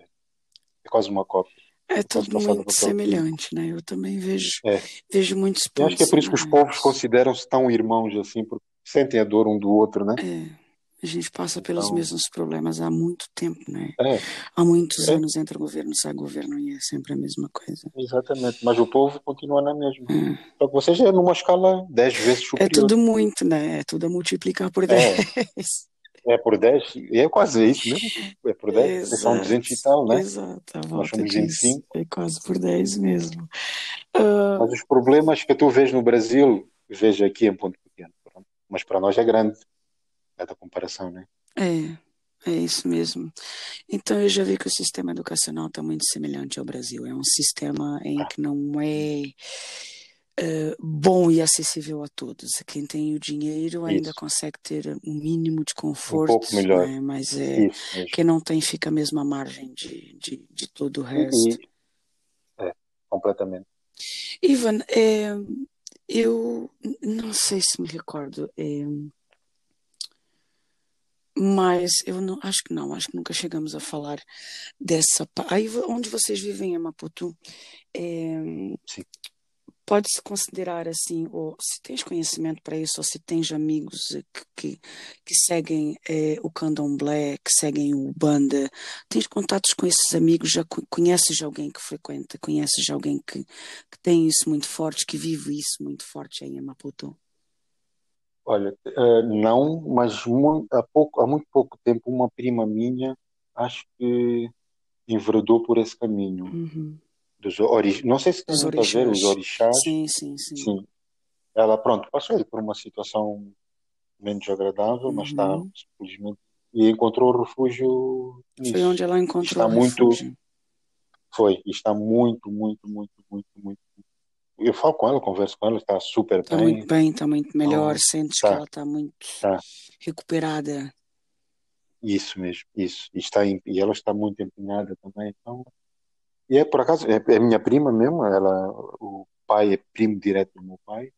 é quase uma cópia. É tudo muito semelhante, né? Eu também vejo, É. vejo muitos Eu acho pontos que é por isso que os povos consideram-se tão irmãos assim, porque sentem a dor um do outro, né? É, a gente passa pelos Então, mesmos problemas há muito tempo, né? é, Há muitos é, anos entre governo sai governo e é sempre a mesma coisa. exatamente. Mas o povo continua na mesma. É, Só que vocês é numa escala 10 vezes é superior. tudo muito, né? É tudo a multiplicar por É, 10. É por 10, e é quase isso mesmo. É por 10, vocês são Exato, 200 e tal, né? exato, a Nós somos disso. 25. É quase por 10 mesmo. Ah, Mas os problemas que tu vês no Brasil, vejo aqui em ponto pequeno. Mas para nós é grande, é da comparação, né? é, é isso mesmo. Então eu já vi que o sistema educacional está muito semelhante ao Brasil. É um sistema em que não é eh, bom e acessível a todos. Quem tem o dinheiro ainda Isso. consegue ter um mínimo de Um pouco conforto, melhor. né? Mas é, Isso quem não tem fica mesmo à margem de, de, de todo o resto. e- é, completamente. Ivan, é, eu não sei se me recordo, é, mas eu não, acho que não, acho que nunca chegamos a falar dessa. Aí onde vocês vivem em Maputo, é, Sim. Pode-se considerar assim, ou se tens conhecimento para isso, ou se tens amigos que, que, que seguem é, o candomblé, que seguem o banda, tens contatos com esses amigos, já conheces alguém que frequenta, conheces alguém que, que tem isso muito forte, que vive isso muito forte aí em Maputo? Olha, uh, não, mas muito, há, pouco, há muito pouco tempo uma prima minha, acho que enveredou por esse caminho. Uhum. Dos ori... Não sei se tem muito a ver os orixás. Sim, sim, sim, sim. Ela, pronto, passou por uma situação menos agradável, uhum. mas está, simplesmente, e encontrou refúgio nisso. Foi onde ela encontrou está muito, refúgio. Foi, e está muito, muito, muito, muito, muito, eu falo com ela, converso com ela, está super bem. Está muito bem, está muito melhor, então, sentes tá, que ela está muito tá. recuperada. Isso mesmo, isso. E, está, e ela está muito empenhada também. Então, e é por acaso, é, é minha prima mesmo, ela, o pai é primo direto do meu pai,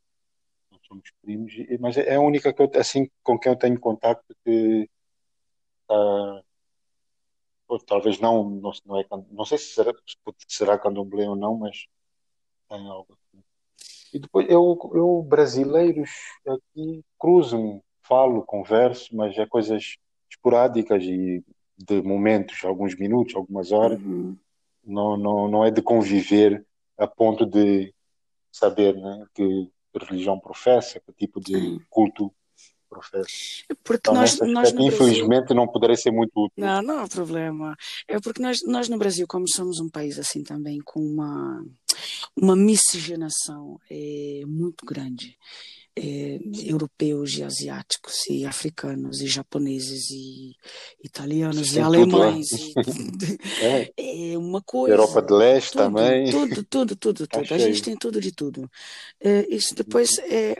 nós somos primos, mas é a única que eu, assim, com quem eu tenho contato que está talvez não, não, não, é, não sei se será, será candomblé ou não, mas tem algo assim. E depois eu, eu brasileiros aqui cruzo-me, falo, converso, mas é coisas esporádicas e de momentos, alguns minutos, algumas horas. Uhum. Não, não, não é de conviver a ponto de saber né, que religião professa, que tipo de culto professa. É porque então, nós, nós infelizmente Brasil... não poderei ser muito útil. Não, não há problema. É porque nós, nós no Brasil, como somos um país assim também com uma, uma miscigenação é, muito grande, é, europeus e asiáticos e africanos e japoneses e italianos e alemães e, é. é. uma coisa Europa de Leste tudo, também. tudo tudo tudo tudo. A gente tem tudo de tudo. É, isso depois é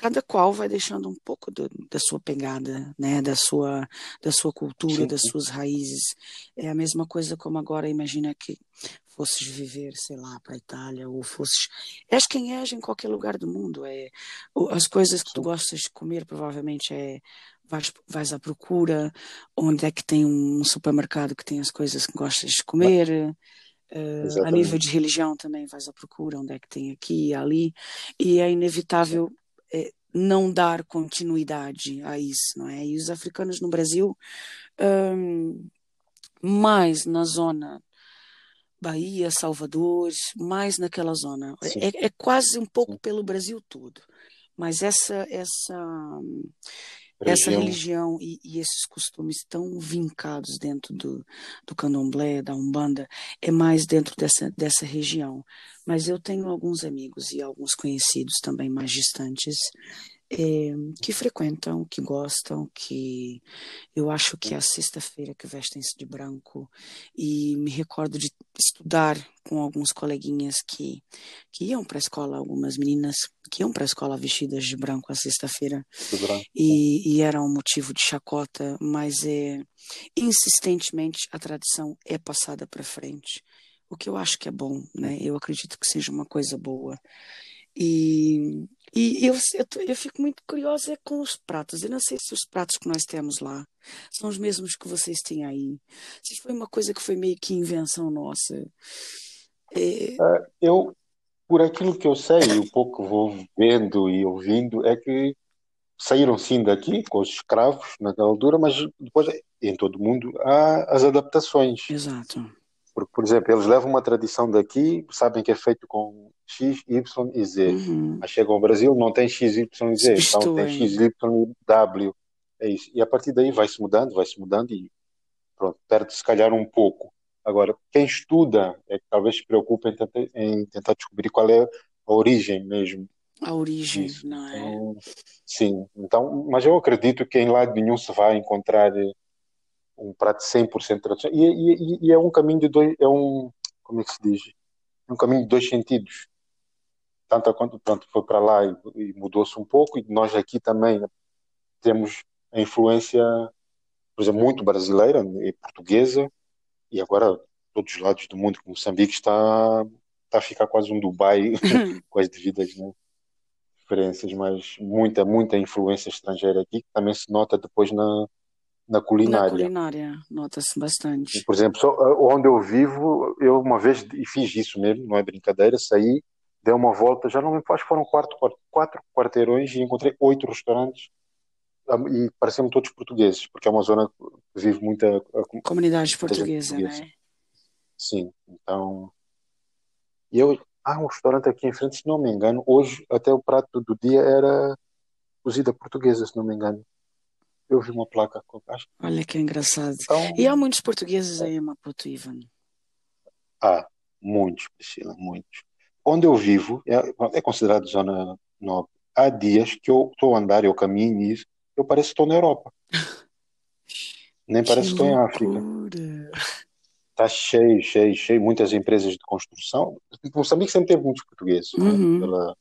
cada qual vai deixando um pouco do, da sua pegada né da sua da sua cultura Sim. das suas raízes é a mesma coisa como agora imagina que fosses viver, sei lá, para a Itália, ou fosses. És quem és em qualquer lugar do mundo. É, as coisas que tu gostas de comer, provavelmente, é. Vais, vais à procura, onde é que tem um supermercado que tem as coisas que gostas de comer. Uh, a nível de religião também vais à procura, onde é que tem aqui e ali. E é inevitável é, não dar continuidade a isso, não é? E os africanos no Brasil, um, mais na zona Bahia, Salvador, mais naquela zona. É, é, quase um pouco pelo Brasil todo. Mas essa essa. Essa religião e, e, esses costumes estão vincados dentro do, do candomblé, da umbanda, é mais dentro dessa, dessa região. Mas eu tenho alguns amigos e alguns conhecidos também mais distantes é, que frequentam, que gostam, que eu acho que é a sexta-feira que vestem-se de branco e me recordo de estudar com alguns coleguinhas que, que iam para a escola, algumas meninas que iam para a escola vestidas de branco a sexta-feira e, e era um motivo de chacota, mas é insistentemente a tradição é passada para frente, o que eu acho que é bom, né? Eu acredito que seja uma coisa boa. E, e eu, eu, eu, fico muito curiosa com os pratos. Eu não sei se os pratos que nós temos lá são os mesmos que vocês têm aí. Se foi uma coisa que foi meio que invenção nossa. É... Uh, eu, por aquilo que eu sei, e o pouco que vou vendo e ouvindo, é que saíram sim daqui com os escravos naquela altura, mas depois em todo o mundo há as adaptações. Exato. Porque, por exemplo, eles levam uma tradição daqui, sabem que é feito com X, Y e Z. Uhum. Mas chegam ao Brasil, não tem X, Y e Z, então tem X, Y e W. É isso. E a partir daí vai-se mudando, vai-se mudando e pronto, perde se calhar um pouco. Agora, quem estuda é que talvez se preocupe em tentar, em tentar descobrir qual é a origem mesmo. A origem, disso. não é? Então, sim, então, mas eu acredito que em lado nenhum se vai encontrar um prato 100% tradicional. E, e, e, é um caminho de dois, é um, como é que se diz? É um caminho de dois sentidos. Tanto quanto pronto, foi para lá e, e mudou-se um pouco, e nós aqui também temos a influência, por exemplo, muito brasileira e portuguesa, e agora todos os lados do mundo, como Moçambique está, está a ficar quase um Dubai com as devidas né, diferenças, mas muita, muita influência estrangeira aqui, que também se nota depois na, na culinária. Na culinária, nota-se bastante. Por exemplo, onde eu vivo, eu uma vez, e fiz isso mesmo, não é brincadeira, saí dei uma volta, já não me acho que foram quatro, quatro quarteirões e encontrei oito restaurantes e parecem todos portugueses, porque é uma zona que vive muita comunidade portuguesa, portuguesa, né? Sim, então. E eu. Há um restaurante aqui em frente, se não me engano, hoje até o prato do dia era cozida portuguesa, se não me engano. Eu vi uma placa com acho. Olha que engraçado. Então, e há muitos portugueses aí em Maputo, Ivan? Há, muitos, Priscila, muitos. Onde eu vivo é, é considerado zona nobre. Há dias que eu estou a andar, eu caminho e isso, eu pareço que estou na Europa. Nem parece que estou em África. Está cheio, cheio, cheio. Muitas empresas de construção. Moçambique sempre teve muitos portugueses, né? uhum. né? Pela,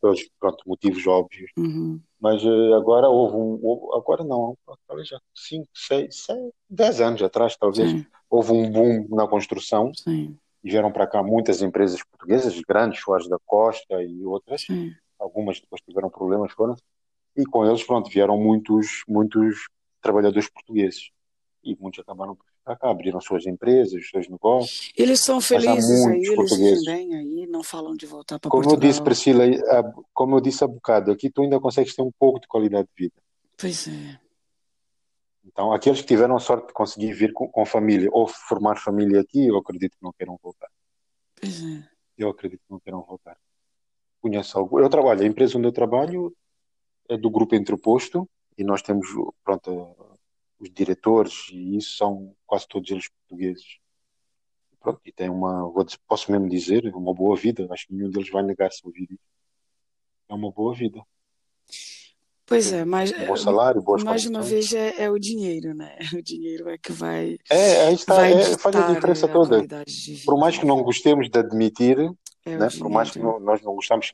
pelos pronto, motivos óbvios. Uhum. Mas uh, agora houve um. Agora não, talvez já 5, 6, 10 anos atrás, talvez, Sim. houve um boom na construção. Sim. E vieram para cá muitas empresas portuguesas, grandes, Soares da Costa e outras. Sim. Algumas depois tiveram problemas, foram e com eles, pronto, vieram muitos, muitos trabalhadores portugueses. E muitos acabaram por abriram suas empresas, os seus negócios. Eles são felizes aí, eles vivem bem aí, não falam de voltar para Como Portugal. eu disse, Priscila, como eu disse há bocado, aqui tu ainda consegues ter um pouco de qualidade de vida. Pois é. Então, aqueles que tiveram a sorte de conseguir vir com, com família ou formar família aqui, eu acredito que não queiram voltar. Pois é. Eu acredito que não queiram voltar. Conheço algo. Eu trabalho, a empresa onde eu trabalho é do grupo Entreposto e nós temos pronto, os diretores e isso são quase todos eles portugueses. Pronto, e tem uma, posso mesmo dizer, uma boa vida. Acho que nenhum deles vai negar se ouvir isso. É uma boa vida. Pois é, mas um bom salário, boas mais uma vez é, é, o dinheiro, né? O dinheiro é que vai. É, aí está, é, faz a diferença a toda. Por mais que não gostemos de admitir, é né? por mais que não, nós não gostamos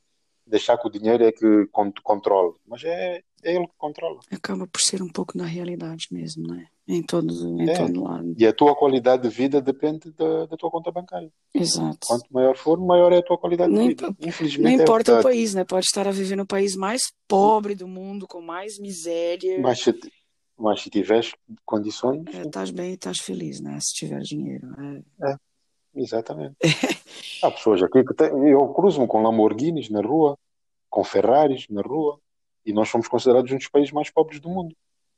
deixar que o dinheiro é que controla. Mas é, é ele que controla. Acaba por ser um pouco na realidade mesmo, não é? Em todo, em é. todo lado. E a tua qualidade de vida depende da, da tua conta bancária. Exato. Quanto maior for, maior é a tua qualidade de vida. Infelizmente. Não é importa é o país, né? Pode estar a viver no país mais pobre do mundo, com mais miséria. Mas se, mas se tiveres condições. É, estás bem e estás feliz, né? Se tiver dinheiro. É. é. Exatamente. Há pessoas aqui que têm, eu cruzo-me com Lamborghinis na rua, com Ferraris na rua, e nós somos considerados um dos países mais pobres do mundo.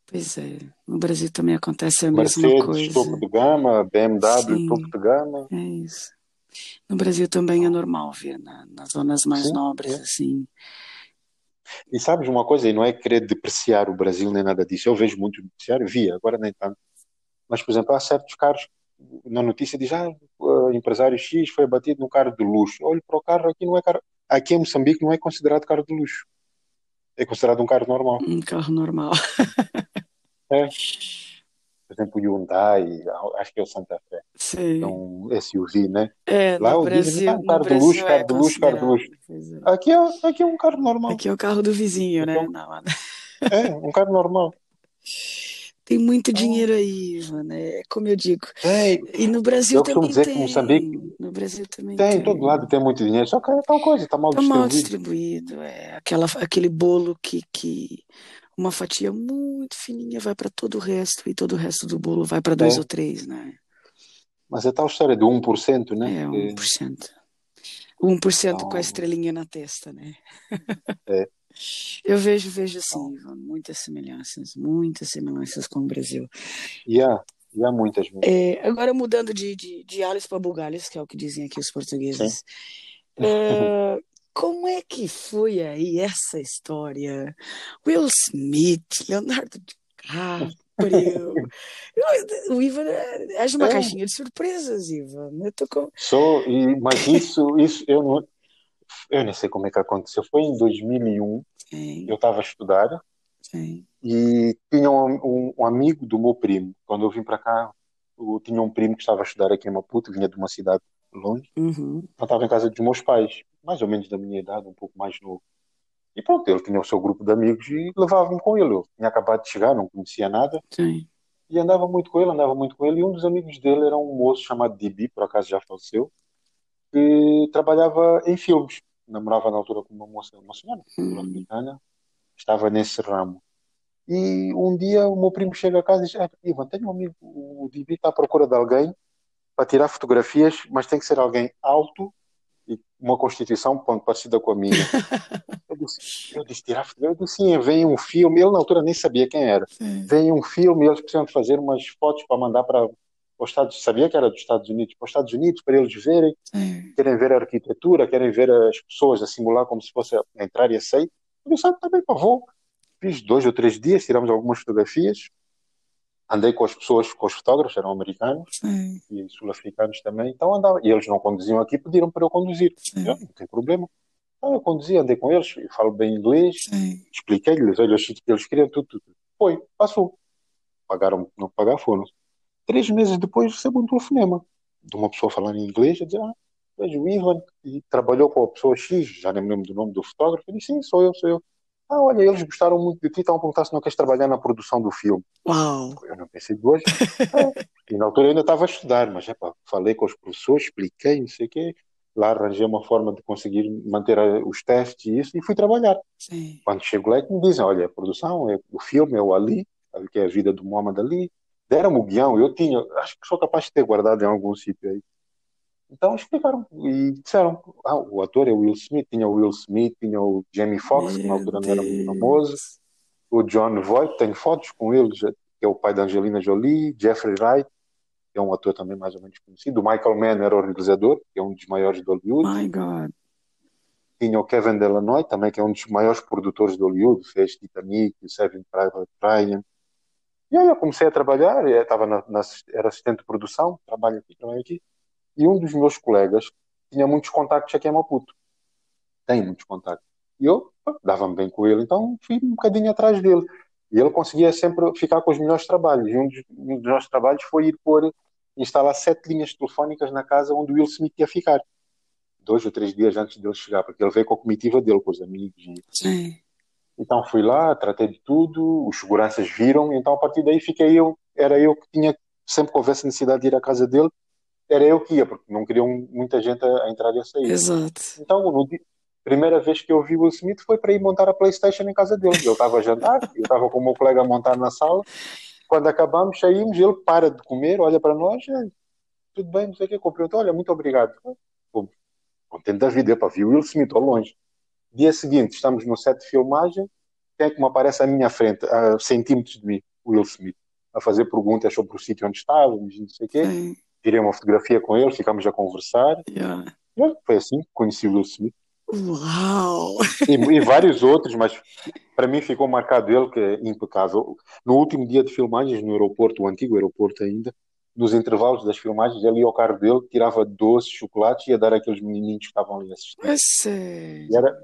Pois é, no Brasil também acontece a Mercedes, mesma coisa. topo de gama, BMW, Sim, topo de gama. É isso. No Brasil também é normal ver na, nas zonas mais Sim, nobres, é. assim. E sabes uma coisa, e não é querer depreciar o Brasil nem nada disso, eu vejo muito depreciar, via, agora nem tanto. Mas, por exemplo, há certos carros na notícia diz, ah, o empresário X foi abatido no carro de luxo. Olho para o carro, aqui não é carro. Aqui em Moçambique não é considerado carro de luxo. É considerado um carro normal. Um carro normal. é. Por exemplo, o Hyundai, acho que é o Santa Fé. Sim. É um SUV, né? É, Lá no Brasil, dizem, ah, carro de luxo, carro de luxo, carro de luxo. Aqui é, aqui é um carro normal. Aqui é o carro do vizinho, aqui né? É um... Não, é, um carro normal. Tem muito dinheiro aí, Ivan, é como eu digo. É, e no Brasil eu também dizer tem. Que Moçambique no Brasil também tem. Tem, todo lado tem muito dinheiro, só que é tal coisa, está mal tá distribuído. mal distribuído, é. Aquela, aquele bolo que, que uma fatia muito fininha vai para todo o resto e todo o resto do bolo vai para dois é. ou três, né? Mas é tal história do 1%, né? É, 1%. 1% então... com a estrelinha na testa, né? É. Eu vejo, vejo assim, Ivan, muitas semelhanças, muitas semelhanças com o Brasil. E há, e há muitas mesmo. É, agora mudando de, de, de Alice para Bugalhos, que é o que dizem aqui os portugueses. É, como é que foi aí essa história? Will Smith, Leonardo DiCaprio. o Ivan é uma é. caixinha de surpresas, Ivan. Eu tô com... Sou, e, mas isso, isso eu não, eu nem sei como é que aconteceu. Foi em 2001. Sim. Eu estava. Sim. E tinha um, um, um, amigo do meu primo. Quando eu vim para cá, eu tinha um primo que estava a estudar aqui em Maputo, vinha de uma cidade longe. Uhum. Eu estava em casa dos meus pais, mais ou menos da minha idade, um pouco mais novo. E pronto, ele tinha o seu grupo de amigos e levava-me com ele. Eu tinha acabado de chegar, não conhecia nada. Sim. E andava muito com ele, andava muito com ele. E um dos amigos dele era um moço chamado Dibi, por acaso já faleceu, que trabalhava em filmes. Namorava na altura com uma moça, uma senhora norte-americana, uhum. estava nesse ramo. E um dia o meu primo chega a casa e diz: ah, Ivan, tenho um amigo, o Dibi está à procura de alguém para tirar fotografias, mas tem que ser alguém alto e uma constituição ponto, parecida com a minha. eu disse, eu disse tirar Eu disse, sim, vem um filme. Ele na altura nem sabia quem era. Sim. Vem um filme e eles precisam fazer umas fotos para mandar para Estados sabia que era dos Estados Unidos, para os Estados Unidos, para eles verem, Sim. querem ver a arquitetura, querem ver as pessoas a simular como se fosse a entrar e a sair. Eu disse, tá bem, pá, vou. Fiz dois ou três dias, tiramos algumas fotografias, andei com as pessoas, com os fotógrafos, eram americanos Sim. e sul-africanos também, então andava. E eles não conduziam aqui, pediram para eu conduzir. Eu, não tem problema. Então eu conduzi, andei com eles, falo bem inglês, expliquei-lhes, olha, os que eles queriam, tudo, tudo. Foi, passou. Pagaram, não pagar, foram. Três meses depois recebo um telefonema de uma pessoa falando em inglês, a dizer, ah, vejo o Ivan, e trabalhou com a pessoa X, já nem me lembro do nome do fotógrafo, eu disse, sim, sou eu, sou eu. Ah, olha, eles gostaram muito de ti, estavam a perguntar se não queres trabalhar na produção do filme. Uau! Eu não pensei duas. é. E na altura eu ainda estava a estudar, mas epa, falei com os professores, expliquei, não sei o quê. Lá arranjei uma forma de conseguir manter os testes e isso, e fui trabalhar. Sim. Quando chego lá, é me dizem: olha, a produção, é, o filme é o Ali, que é a vida do Muhammad Ali. Deram-me o guião, eu tinha, acho que sou capaz de ter guardado em algum sítio aí. Então explicaram e disseram: ah, o ator é o Will Smith, tinha o Will Smith, tinha o Jamie Foxx, que na altura não era muito famoso, o John Voight, tenho fotos com ele, que é o pai da Angelina Jolie, Jeffrey Wright, que é um ator também mais ou menos conhecido, o Michael Mann era o realizador, que é um dos maiores de Hollywood. My God. Tinha o Kevin Delanoy, também, que é um dos maiores produtores de Hollywood, fez Titanic, Saving Private Ryan. E aí eu comecei a trabalhar, estava na, na, era assistente de produção, trabalho aqui, trabalho aqui. E um dos meus colegas tinha muitos contactos aqui em Maputo. Tem muitos contactos. E eu dava-me bem com ele, então fui um bocadinho atrás dele. E ele conseguia sempre ficar com os melhores trabalhos. E um dos, um dos nossos trabalhos foi ir pôr, instalar sete linhas telefónicas na casa onde o Will Smith ia ficar. Dois ou três dias antes dele chegar, porque ele veio com a comitiva dele, com os amigos. Sim. Então fui lá, tratei de tudo, os seguranças viram, então a partir daí fiquei eu, era eu que tinha, sempre que houvesse necessidade de ir à casa dele, era eu que ia, porque não queriam muita gente a, a entrar e a sair. Exato. Então, no dia, primeira vez que eu vi o Will Smith foi para ir montar a Playstation em casa dele. Ele estava a jantar, eu estava com o meu colega a montar na sala. Quando acabamos, saímos, ele para de comer, olha para nós, tudo bem, não sei o que, cumprimentou, olha, muito obrigado. Pô, contente da vida, para ver o Will Smith ao longe. Dia seguinte, estamos no set de filmagem, quem é que me aparece à minha frente, a centímetros de mim? O Will Smith, a fazer perguntas sobre o sítio onde estávamos, não sei o quê. Sim tirei uma fotografia com ele, ficámos a conversar. Yeah. Foi assim que conheci o Will Smith. Uau! E, e, vários outros, mas para mim ficou marcado ele, que é impecável. No último dia de filmagens no aeroporto, o antigo aeroporto ainda, nos intervalos das filmagens, ele ia ao carro dele, tirava doces, chocolates e ia dar àqueles menininhos que estavam ali assistindo. É sério? E era,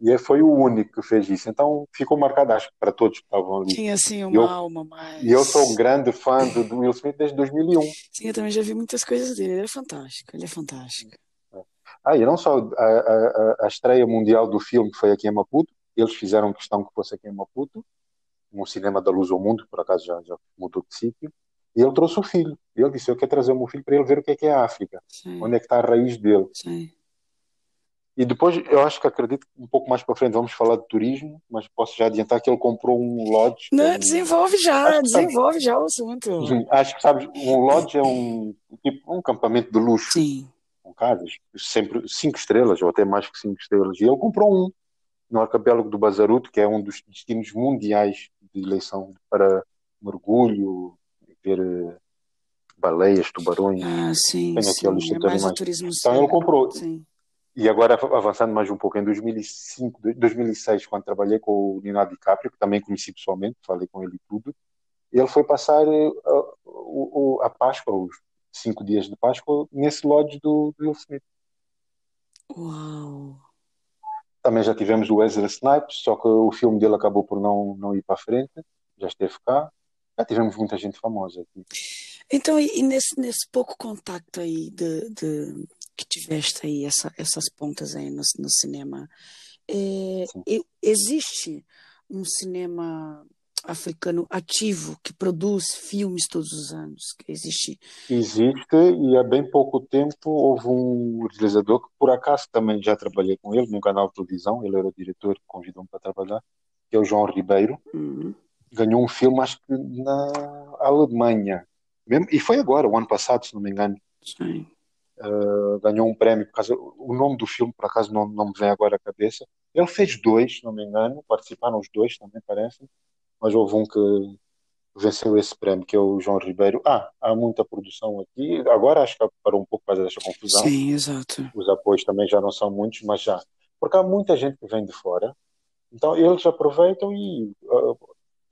e foi o único que fez isso. Então ficou marcado, acho que para todos que estavam ali. Tinha assim uma eu, alma mais. E eu sou um grande fã do, do, Will Smith desde 2001. Sim, eu também já vi muitas coisas dele. Ele é fantástico, ele é fantástico. Ah, e não só a, a, a estreia mundial do filme que foi aqui em Maputo, eles fizeram questão que fosse aqui em Maputo, no cinema da Luz ao Mundo, por acaso já, já mudou de sítio. E ele trouxe o filho. Ele disse: Eu quero trazer o meu filho para ele ver o que é que é a África, Sim. onde é que está a raiz dele. Sim. E depois, eu acho que acredito que um pouco mais para frente vamos falar de turismo, mas posso já adiantar que ele comprou um lodge. Não, um... desenvolve já, desenvolve já o assunto. Acho que sabes, um lodge é um tipo um campamento de luxo. Sim. Com casas, sempre cinco estrelas, ou até mais que cinco estrelas. E ele comprou um no arquipélago do Bazaruto, que é um dos destinos mundiais de eleição para mergulho, ver eh, baleias, tubarões. Ah, sim. Tem aqui sim. É mais turismo então ele comprou. Sim e agora avançando mais um pouco, em 2005, 2006, quando trabalhei com o Leonardo DiCaprio, que também conheci pessoalmente, falei com ele tudo, ele foi passar uh, a, a Páscoa, os cinco dias de Páscoa, nesse lodge do, do Will Smith. Uau! Também já tivemos o Ezra Snipes, só que o filme dele acabou por não, não ir para a frente, já esteve cá. Já tivemos muita gente famosa aqui. Então, e nesse, nesse pouco contacto aí de, de que tiveste aí essa, essas pontas aí no, no cinema. É, existe um cinema africano ativo que produz filmes todos os anos? Existe? Existe e há bem pouco tempo houve um realizador que por acaso também já trabalhei com ele no canal de televisão, ele era o diretor que convidou-me para trabalhar, que é o João Ribeiro. Uhum. Ganhou um filme acho que na Alemanha, mesmo, e foi agora, o ano passado, se não me engano. Sim Uh, ganhou um prémio por causa. O nome do filme, por acaso, não, não me vem agora à cabeça. Ele fez dois, se não me engano, participaram os dois também, parece, mas houve um que venceu esse prémio, que é o João Ribeiro. Ah, há muita produção aqui. Agora acho que parou um pouco causa desta confusão. Sim, exato. Os apoios também já não são muitos, mas já. Porque há muita gente que vem de fora, então eles aproveitam e uh,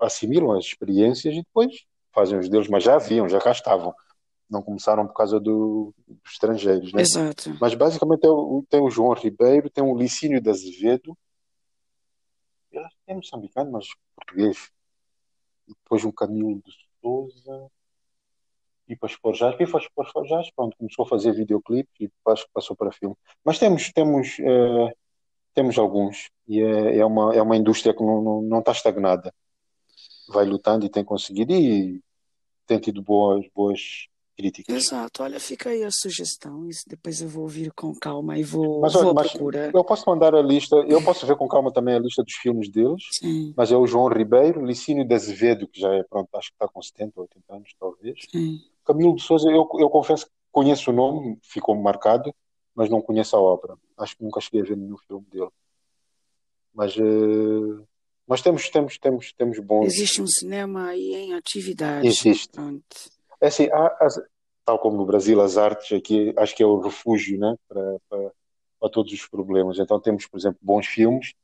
assimilam as experiências e depois fazem os deles, mas já haviam, já cá estavam não começaram por causa do, dos estrangeiros, né? Exato. Mas basicamente tem o, tem o João Ribeiro, tem o Licínio de Azevedo, ele é moçambicano, mas português. E depois um Camilo de Souza, e e para expor já, pronto, começou a fazer videoclipes e acho que passou para filme. Mas temos, temos, uh, temos alguns, e é, é, uma, é uma indústria que não, não, não está estagnada. Vai lutando e tem conseguido, e tem tido boas, boas críticas. Exato, olha, fica aí a sugestão, isso depois eu vou ouvir com calma e vou, mas, vou mas procurar. Eu posso mandar a lista, eu posso ver com calma também a lista dos filmes deles, Sim. mas é o João Ribeiro, Licínio de Azevedo, que já é, pronto, acho que está com 70, 80 anos, talvez. Sim. Camilo de Souza, eu, eu confesso que conheço o nome, ficou marcado, mas não conheço a obra. Acho que nunca cheguei a ver nenhum filme dele. Mas, uh, mas temos, temos, temos, temos bons. Existe um cinema aí em atividade. Existe. Pronto. É assim, há, as, tal como no Brasil, as artes aqui acho que é o refúgio né, para, para, para, todos os problemas. Então temos, por exemplo, bons filmes.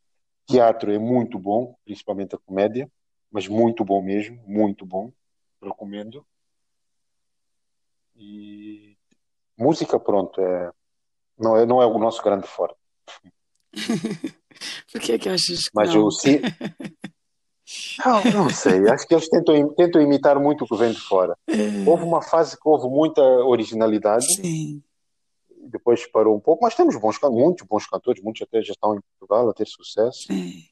Teatro é muito bom, principalmente a comédia, mas muito bom mesmo, muito bom. Recomendo. E música, pronto, é, não, é, não é o nosso grande forte. Por que é que achas que Mas não? o sim. Não, não sei, acho que eles tentam, tentam imitar muito o que vem de fora. É, Houve uma fase que houve muita originalidade, Sim. depois parou um pouco, mas temos bons, muitos bons cantores, muitos até já estão em Portugal a ter sucesso. Sim.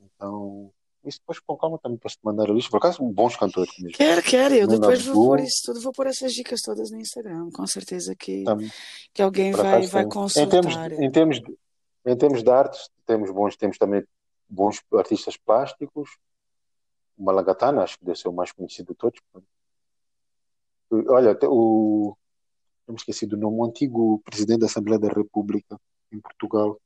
Então, isso depois com calma também posso mandar a lista. Por acaso, bons cantores mesmo. Quero, quero. Eu Nuna depois vou pôr isso tudo, vou pôr essas dicas todas no Instagram. Com certeza que, Também, que alguém por vai, acaso, vai tem. Em termos, consultar. em termos, de, em termos de artes, temos bons, temos também bons artistas plásticos. O Malagatana, acho que deve ser o mais conhecido de todos. Olha, até o. Eu me esqueci do nome, o antigo presidente da Assembleia da República em Portugal.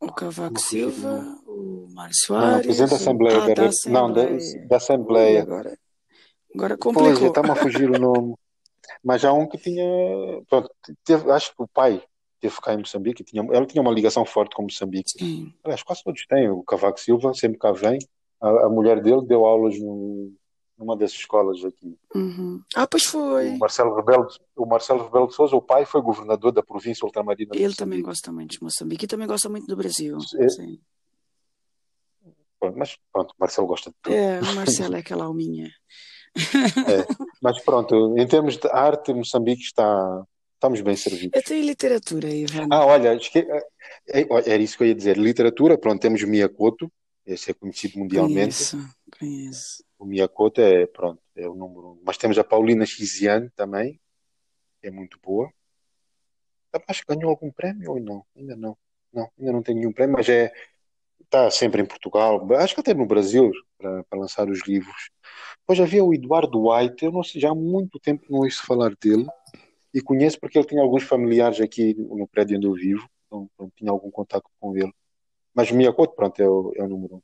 O Cavaco Não Silva, o Mário Não, não, presidente Soares, da. Assembleia ah, da, da Rep... não, da, Assembleia. da Ui, Assembleia. agora, agora Pois, complicou. está-me a fugir o nome. Mas há um que tinha. Pronto, teve, acho que o pai teve cá em Moçambique. Tinha, ela tinha uma ligação forte com Moçambique. Sim. Aliás, quase todos têm. O Cavaco Silva sempre cá vem. A, a mulher dele deu aulas no, numa das escolas aqui. Uhum. Ah, pois O foi. Marcelo Rebelo, o Marcelo Rebelo de Sousa, o pai, foi governador da província ultramarina Ele também gosta muito de Moçambique e também gosta muito do Brasil. É, Sim. pronto, mas pronto, o Marcelo gosta de tudo. É, o Marcelo é aquela alminha. É, mas pronto, em termos de arte, Moçambique está, estamos bem servidos. Eu tenho literatura, Ivan. Ah, olha, esque... é, é- era isso que eu ia dizer. Literatura, pronto, temos o Miyakoto, esse é conhecido mundialmente. Conheço, conheço. O Miyakoto é, pronto, é o número um. Mas temos a Paulina Xiziane também, que é muito boa. Acho que ganhou algum prémio ou não? Ainda não. Não, ainda não tem nenhum prémio, mas é, está sempre em Portugal, acho que até no Brasil, para, para lançar os livros. Depois havia o Eduardo White, eu não sei, já há muito tempo não ouço falar dele, e conheço porque ele tinha alguns familiares aqui no prédio onde eu vivo, então pronto, tinha algum contato com ele. Mas o Miyakoto, pronto, é o, é o número um.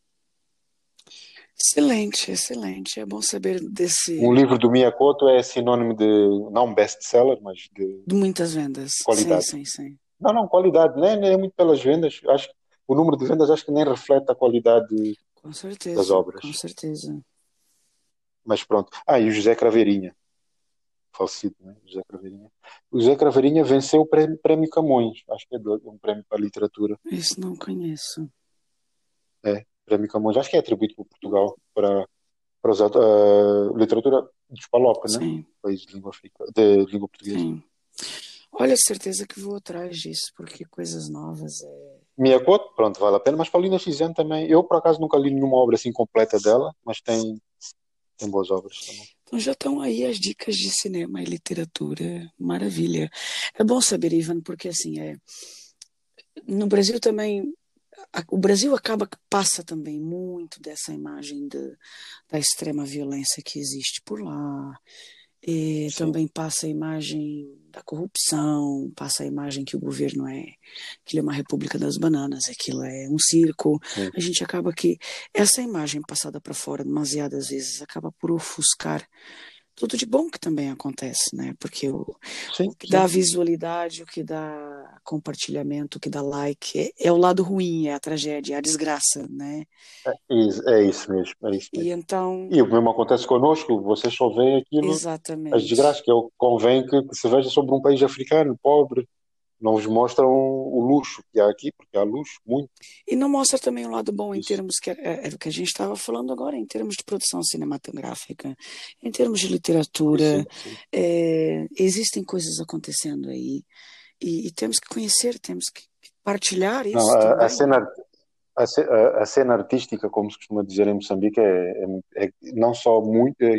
Excelente, excelente. É bom saber desse Um livro do Miyakoto é sinônimo de, não best-seller, mas de de muitas vendas. Sim, qualidade. sim, sim. Não, não, qualidade, nem, nem é muito pelas vendas, acho que o número de vendas acho que nem reflete a qualidade Com das certeza, obras. com certeza. Mas pronto. Ah, e o José Craveirinha, falecido, né? José Craveirinha. O José Craveirinha venceu o prémio, prémio Camões, acho que é do- um prémio para literatura. Isso não conheço. É, prémio Camões, acho que é atribuído por Portugal para, para aut- a literatura dos Palop, né? Sim, País de língua, africana, de língua portuguesa. sim. Olha, certeza que vou atrás disso, porque coisas novas é. Miyakoto, pronto, vale a pena, mas Paulina Xiziane também. Eu, por acaso, nunca li nenhuma obra assim completa dela, mas tem, tem boas obras também. Então já estão aí as dicas de cinema e literatura. Maravilha. É bom saber, Ivan, porque assim é. No Brasil também. O Brasil acaba que passa também muito dessa imagem de, da extrema violência que existe por lá. E também passa a imagem da corrupção, passa a imagem que o governo é, que ele é uma república das bananas, aquilo é um circo. Sim. A gente acaba que essa imagem passada para fora demasiadas vezes acaba por ofuscar tudo de bom que também acontece, né? Porque o, sim, o que sim. dá visualidade, o que dá compartilhamento, o que dá like, é, é, o lado ruim, é a tragédia, é a desgraça, né? É, é isso mesmo, é isso mesmo. E então... E o mesmo acontece conosco, você só vê aquilo, Exatamente. as desgraças, que é o convém que, que se veja sobre um país africano, pobre, não nos mostram o luxo que há aqui, porque há luxo, muito. E não mostra também o lado bom em Isso. termos que é, é que a gente estava falando agora, em termos de produção cinematográfica, em termos de literatura. Sim, sim. É, existem coisas acontecendo aí e, e, temos que conhecer, temos que partilhar isso. Não, a, a, cena, a, a, cena artística, como se costuma dizer em Moçambique, é, é, é não só muito, é,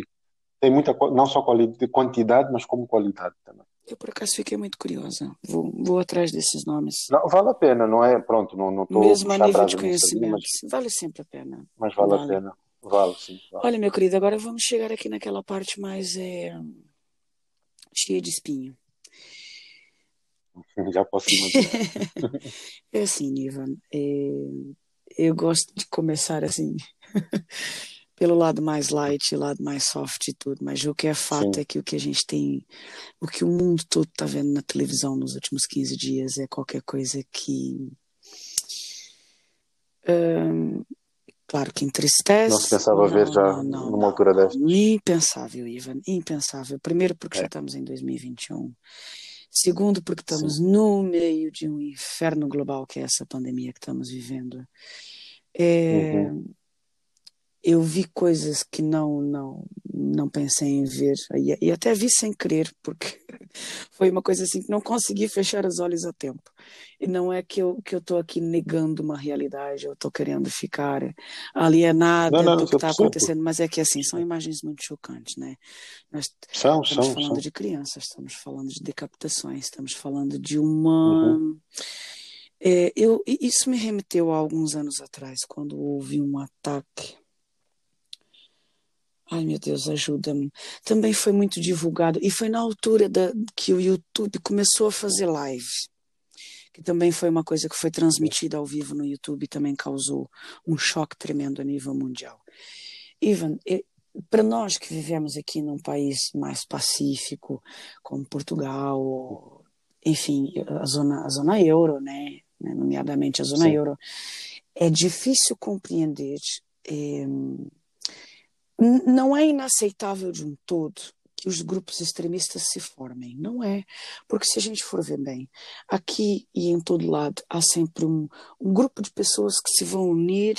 tem muita não só quantidade, mas como qualidade também. Eu, por acaso, fiquei muito curiosa. Vou, vou atrás desses nomes. Não, vale a pena, não é? Pronto, não estou... Mesmo a nível de conhecimento, mas... vale sempre a pena. Mas vale, vale. a pena. Vale, sim. Vale. Olha, meu querido, agora vamos chegar aqui naquela parte mais é, cheia de espinho. Já posso imaginar. é assim, Nivan, é, eu gosto de começar assim... pelo lado mais light, lado mais soft e tudo, mas o que é fato Sim. é que o que a gente tem, o que o mundo todo está vendo na televisão nos últimos 15 dias é qualquer coisa que. Hum, claro que entristece. Não se pensava não, ver já não, não, numa altura desta. Impensável, Ivan, impensável. Primeiro, porque é. já estamos em 2021. Segundo, porque estamos Sim. no meio de um inferno global que é essa pandemia que estamos vivendo. É, uhum eu vi coisas que não não não pensei em ver. E, e, até vi sem querer porque foi uma coisa assim que não consegui fechar os olhos a tempo. E não é que eu que eu estou aqui negando uma realidade eu estou querendo ficar alienada não, não, do que está acontecendo mas é que assim são imagens muito chocantes né? Nós são, estamos são, falando são. de crianças estamos falando de decapitações estamos falando de uma uhum. é, eu isso me remeteu a alguns anos atrás quando houve um ataque Ai, meu Deus, ajuda-me. Também foi muito divulgado. E foi na altura da, que o YouTube começou a fazer live. Que também foi uma coisa que foi transmitida ao vivo no YouTube e também causou um choque tremendo a nível mundial. Ivan, para nós que vivemos aqui num país mais pacífico, como Portugal, enfim, a zona, a zona euro, né? nomeadamente a zona Sim. euro, é difícil compreender. Eh, não é inaceitável de um todo que os grupos extremistas se formem. Não é. Porque se a gente for ver bem, aqui e em todo lado há sempre um, um grupo de pessoas que se vão unir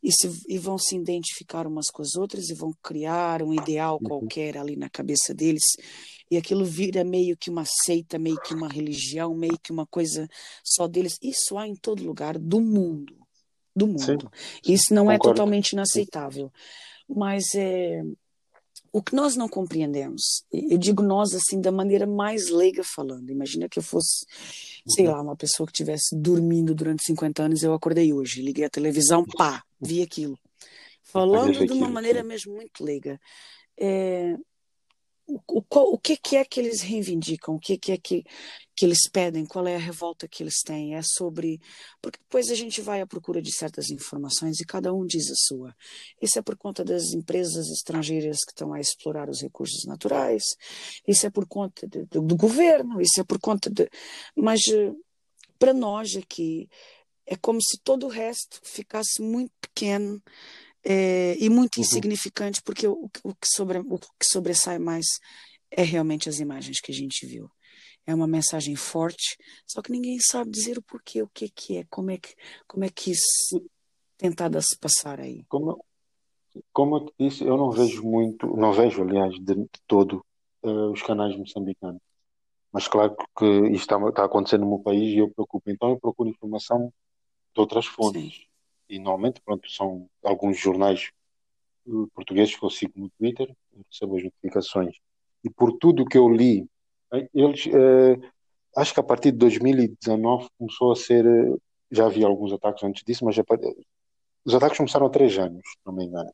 e, se, e vão se identificar umas com as outras e vão criar um ideal uhum. qualquer ali na cabeça deles. E aquilo vira meio que uma seita, meio que uma religião, meio que uma coisa só deles. Isso há em todo lugar do mundo. Do mundo. Sim. Isso não é Concordo. é totalmente inaceitável mas é, o que nós não compreendemos, eu digo nós assim da maneira mais leiga falando, imagina que eu fosse, sei lá, uma pessoa que estivesse dormindo durante 50 anos, eu acordei hoje, liguei a televisão, pá, vi aquilo. Falando de uma maneira mesmo muito leiga, é, o, o, o que, que, é que eles reivindicam, o que, que é que, que eles pedem, qual é a revolta que eles têm, é sobre. Porque depois a gente vai à procura de certas informações e cada um diz a sua. Isso é por conta das empresas estrangeiras que estão a explorar os recursos naturais, isso é por conta de, do, do governo, isso é por conta de. Mas eh, para nós aqui é como se todo o resto ficasse muito pequeno é, e muito uhum. insignificante, porque o, o, que sobre, o que sobressai mais é realmente as imagens que a gente viu. É uma mensagem forte, só que ninguém sabe dizer o porquê, o que, que é, como é que, como é que isso tentada se passar aí. Como, como eu disse, eu não vejo muito, não vejo, aliás, de, de todo uh, os canais moçambicanos. Mas claro que isto está, está acontecendo no meu país e eu preocupo. Então eu procuro informação de outras fontes. Sim e normalmente pronto, são alguns jornais eh, portugueses que eu sigo no Twitter, recebo as notificações. E por tudo que eu li, eh, eles, eh, acho que a partir de 2019 começou a ser, já havia alguns ataques antes disso, mas os ataques começaram há três anos, não me engano.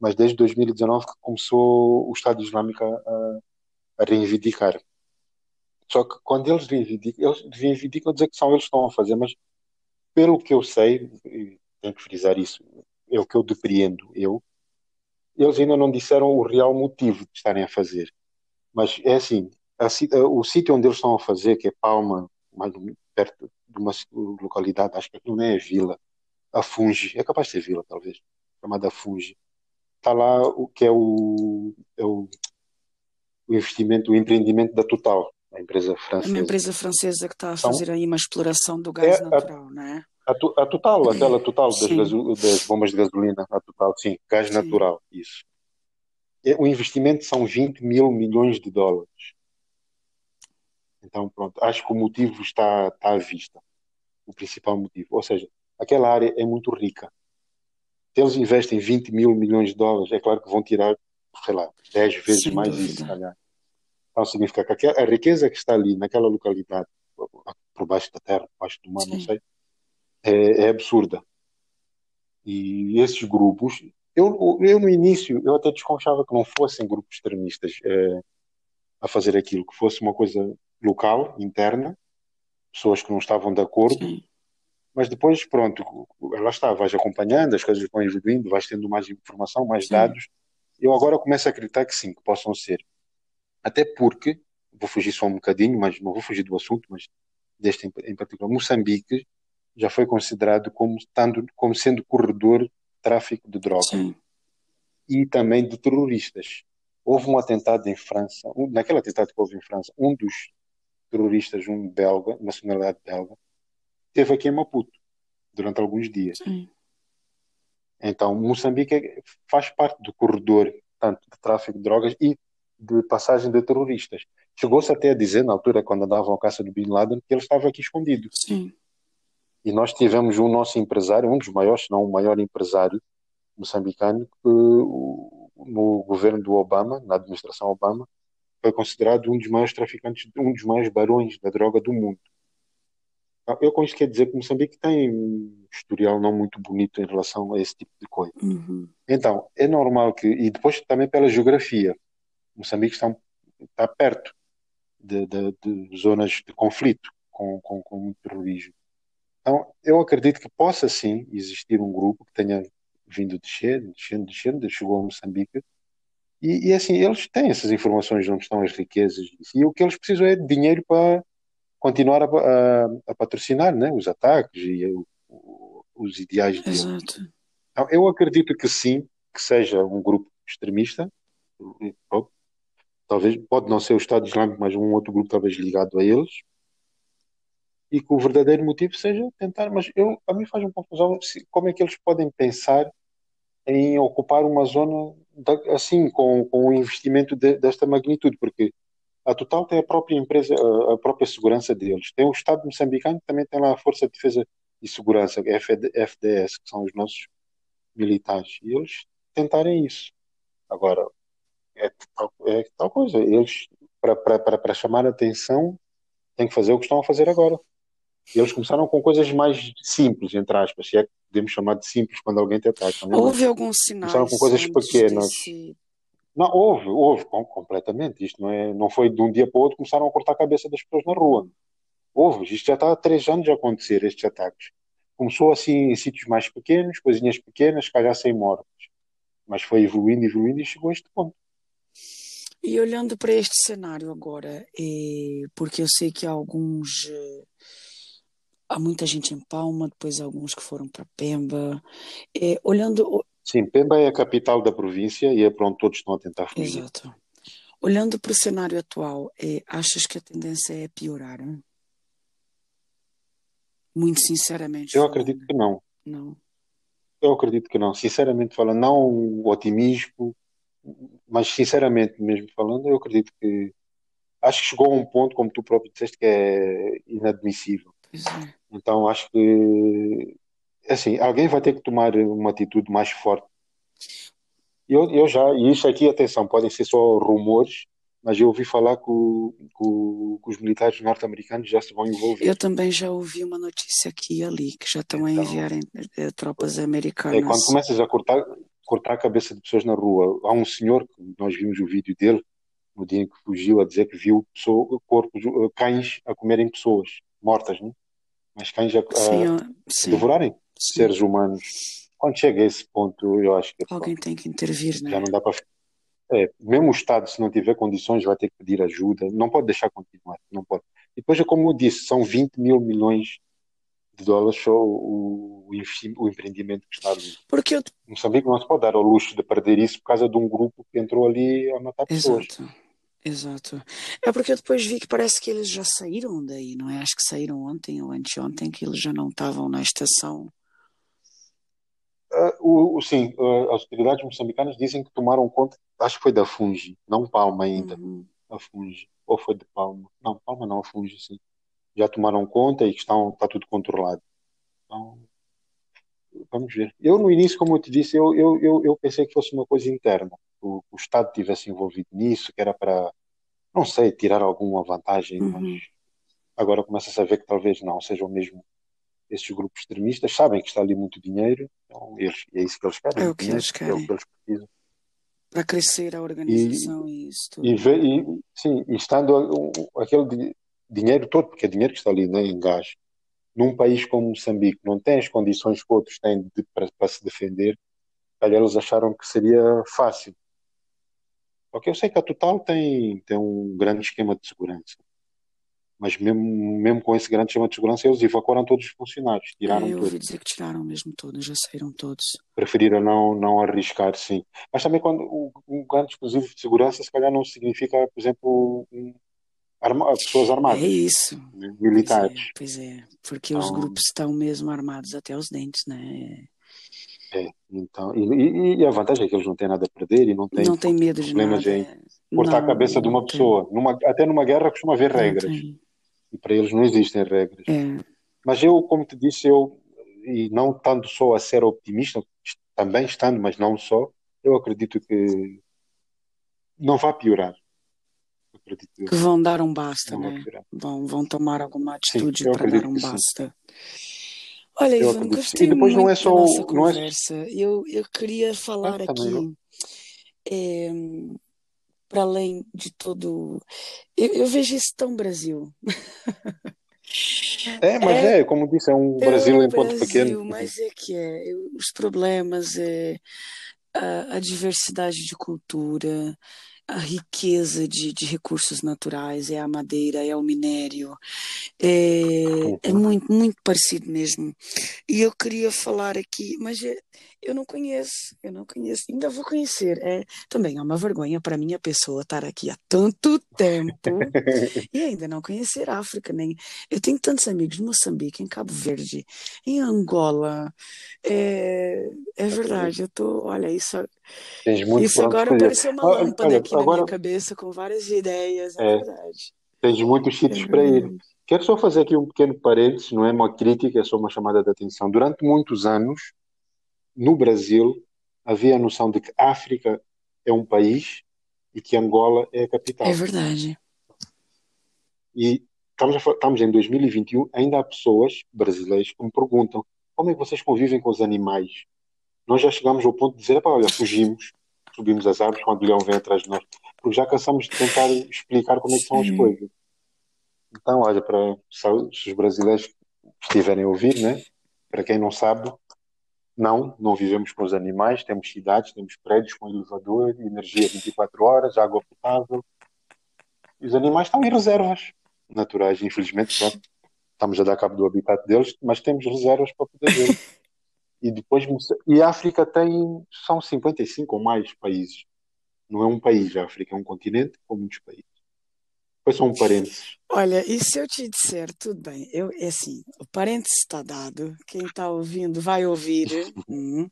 Mas desde 2019 que começou o Estado Islâmico a, a reivindicar. Só que quando eles reivindicam, eles reivindicam dizer que são eles que estão a fazer, mas pelo que eu sei, tenho que frisar isso, é o que eu depreendo, eu, eles ainda não disseram o real motivo de estarem a fazer. Mas é assim, a, o sítio onde eles estão a fazer, que é Palma, mais perto de uma localidade, acho que não é vila, a Funge, é capaz de ser vila, talvez, chamada Funge. Está lá o que é o, é o, o investimento, o empreendimento da Total, a empresa francesa. É uma empresa francesa que está a fazer então, aí uma exploração do gás é natural, a, não é? A, a Total, aquela Total das, das, bombas de gasolina, a Total, sim, gás sim. natural, isso. É, o investimento são 20 mil milhões de dólares. Então, pronto, acho que o motivo está, está à vista. O principal motivo. Ou seja, aquela área é muito rica. Se eles investem 20 mil milhões de dólares, é claro que vão tirar, sei lá, 10 vezes Sem mais dúvida. isso, calhar. Então significa que a riqueza que está ali, naquela localidade, por baixo da terra, por baixo do mar, Sim. não sei, é, é, absurda. E esses grupos, eu, eu no início, eu até desconfiava que não fossem grupos extremistas é, a fazer aquilo, que fosse uma coisa local, interna, pessoas que não estavam de acordo, Sim. mas depois, pronto, lá está, vais acompanhando, as coisas vão evoluindo, vais tendo mais informação, mais Sim. dados. Eu agora começo a acreditar que sim, que possam ser. Até porque, vou fugir só um bocadinho, mas não vou fugir do assunto, mas deste em, em particular, Moçambique já foi considerado como, como sendo corredor de tráfico de drogas sim. e também de terroristas. Houve um atentado em França, um, naquele atentado que houve em França, um dos terroristas, um belga, nacionalidade belga, esteve aqui em Maputo durante alguns dias. Sim. Então, Moçambique é, faz parte do corredor tanto de tráfico de drogas e de passagem de terroristas. Chegou-se até a dizer, na altura, quando andavam à caça do Bin Laden, que ele estava aqui escondido. Sim. E nós tivemos o nosso empresário, um dos maiores, se não o maior empresário moçambicano, que no governo do Obama, na administração Obama, foi considerado um dos maiores traficantes, um dos maiores barões da droga do mundo. Então, eu com isto quero dizer que Moçambique tem um historial não muito bonito em relação a esse tipo de coisa. Uhum. Então, é normal que, e depois também pela geografia, Moçambique está, está perto de, de, de, zonas de conflito com, com, com o terrorismo. Então, eu acredito que possa sim existir um grupo que tenha vindo descer, descendo, descendo, chegou a Moçambique e, e, assim, eles têm essas informações de onde estão as riquezas. E o que eles precisam é de dinheiro para continuar a, a, a patrocinar né, os ataques e o, o, os ideais deles. Exato. Então, eu acredito que sim, que seja um grupo extremista. Talvez, pode não ser o Estado Islâmico, mas um outro grupo talvez ligado a eles. E que o verdadeiro motivo seja tentar, mas eu, a mim faz uma confusão como é que eles podem pensar em ocupar uma zona assim com, com um investimento de, desta magnitude, porque a Total tem a própria empresa, a, a própria segurança deles. Tem o Estado moçambicano que também tem lá a Força de Defesa e Segurança, FDS, que são os nossos militares. E eles tentarem isso. Agora, é é tal coisa. Eles, para chamar a atenção, têm que fazer o que estão a fazer agora. E eles começaram com coisas mais simples, entre aspas, se é que podemos chamar de simples quando alguém te ataca. Não? É? Houve alguns sinais. Começaram com coisas pequenas. Desse... Não, houve, houve, completamente. Isto não, é, não foi de um dia para o outro começaram a cortar a cabeça das pessoas na rua. Houve, isto já está há três anos a acontecer, estes ataques. Começou assim em sítios mais pequenos, coisinhas pequenas, calhar sem mortes. Mas foi evoluindo, evoluindo e chegou a este ponto. E olhando para este cenário agora, é, porque eu sei que há alguns eh, há muita gente em Palma, depois alguns que foram para Pemba. É, olhando. Sim, Pemba é a capital da província e é para onde todos estão a tentar fugir. Exato. Olhando para o cenário atual, é, achas que a tendência é piorar? Hein? Muito sinceramente. Eu falando. acredito que não. Não. Eu acredito que não. Sinceramente falando, não o otimismo, mas sinceramente mesmo falando, eu acredito que acho que chegou a um ponto, como tu próprio disseste, que é inadmissível. É. Então acho que assim, alguém vai ter que tomar uma atitude mais forte. Eu, eu já, e isso aqui, atenção, podem ser só rumores, mas eu ouvi falar que, o, que, os militares norte-americanos já se vão envolver. Eu também já ouvi uma notícia aqui e ali, que já estão então, a enviar eh, tropas americanas. É, quando começas a cortar, cortar a cabeça de pessoas na rua, há um senhor, nós vimos o vídeo dele, no dia em que fugiu, a dizer que viu pessoa, corpos, uh, cães a comerem pessoas mortas, não? Mas cães a, a devorarem sim. seres humanos. Quando chega a esse ponto, eu acho que Alguém tem que intervir, já né? não dá para. É, mesmo o Estado, se não tiver condições, vai ter que pedir ajuda. Não pode deixar continuar, não pode. E depois, é como eu disse, são 20 mil milhões de dólares só o, o empreendimento que está ali. Porque eu. Moçambique não se pode dar ao luxo de perder isso por causa de um grupo que entrou ali a matar pessoas. Exato, exato. É porque eu depois vi que parece que eles já saíram daí, não é? Acho que saíram ontem ou anteontem, que eles já não estavam na estação. Ah, o, o- sim, ah, as autoridades moçambicanas dizem que tomaram conta, acho que foi da Fungi, não Palma ainda, Uhum. a Fungi, ou foi de Palma? Não, Palma não, a Fungi, sim. Já tomaram conta e que estão, está tudo controlado. Então, vamos ver. Eu, no início, como eu te disse, eu, eu, eu, eu pensei que fosse uma coisa interna, o, o Estado tivesse envolvido nisso, que era para, não sei, tirar alguma vantagem, Uhum. mas agora começa-se a ver que talvez não, sejam mesmo esses grupos extremistas, sabem que está ali muito dinheiro, então eles, é isso que eles querem, É o que dinheiro, eles é o querem. que eles precisam. Para crescer a E, organização e isso e, tudo. vê- e, sim, e estando aquele di- dinheiro todo, porque é dinheiro que está ali né, em gás, num país como Moçambique, não tem as condições que outros têm de- para, para se defender, eles acharam que seria fácil. Porque eu sei que a Total tem, tem um grande esquema de segurança, mas mesmo, mesmo com esse grande esquema de segurança, eles evacuaram todos os funcionários, É, tiraram eu todos. ouvi dizer que tiraram mesmo todos, já saíram todos. preferiram não, não arriscar, sim. Mas também quando o- um grande dispositivo de segurança, se calhar não significa, por exemplo, um, arma- pessoas É armadas, isso. né, Pois é, militares. pois é. Porque os Então, grupos estão mesmo armados até os dentes, né? É, então, e, e- a vantagem é que eles não têm nada a perder e não têm Não tem medo de problemas nada. em é. cortar a Não, cabeça de uma pessoa. Numa, até numa guerra costuma haver regras, e para eles não existem regras. É. Mas eu, como te disse, eu, e não estando só a ser optimista, também estando, mas não só, eu acredito que não vai piorar. Acredito Que vão dar um basta, né? Vão, vão tomar alguma atitude para dar um que sim. Olha, Eu Ivan, sim. E gostei depois não é só. nossa é, conversa. Eu, eu queria ah, falar também não. aqui, é, para além de todo. Eu, eu vejo isso tão Brasil. É, mas É, é, como disse, é um é Brasil em ponto pequeno. Brasil, mas é que é. Os problemas, é, a, a diversidade de cultura, a riqueza de, de recursos naturais, é a madeira, é o minério. É, é muito, muito parecido mesmo. E eu queria falar aqui, mas é- eu não conheço, eu não conheço, ainda vou conhecer. É, também é uma vergonha para mim a pessoa estar aqui há tanto tempo e ainda não conhecer a África, nem. Eu tenho tantos amigos em Moçambique, em Cabo Verde, em Angola. É, é verdade, eu tô, olha, isso, Tens muito isso agora apareceu uma Olha, lâmpada olha, aqui na minha agora cabeça com várias ideias, é é, verdade. tens muitos É sítios para ir. Quero só fazer aqui um pequeno parênteses, não é uma crítica, é só uma chamada de atenção. Durante muitos anos, no Brasil, havia a noção de que África é um país e que Angola é a É capital. verdade. E estamos, a estamos em 2021, ainda há pessoas brasileiras que me perguntam como é que vocês convivem com os animais? Nós já chegamos ao ponto de dizer, "Epá, olha, fugimos, subimos as árvores quando o leão vem atrás de nós, porque já cansamos de tentar explicar como é que são as coisas. Então, olha, para se os brasileiros estiverem a ouvir, né? Para quem não sabe, não, não vivemos com os animais, temos cidades, temos prédios com elevador, energia 24 horas, água potável. E os animais estão em reservas naturais, infelizmente, pronto, estamos a dar cabo do habitat deles, mas temos reservas para poder ver. E depois, e a África tem, são 55 ou mais países. Não é um país, a África é um continente com muitos países. Depois são um parênteses. Olha, e se eu te disser, tudo bem, eu, é assim, o parênteses está dado, quem está ouvindo vai ouvir, hum,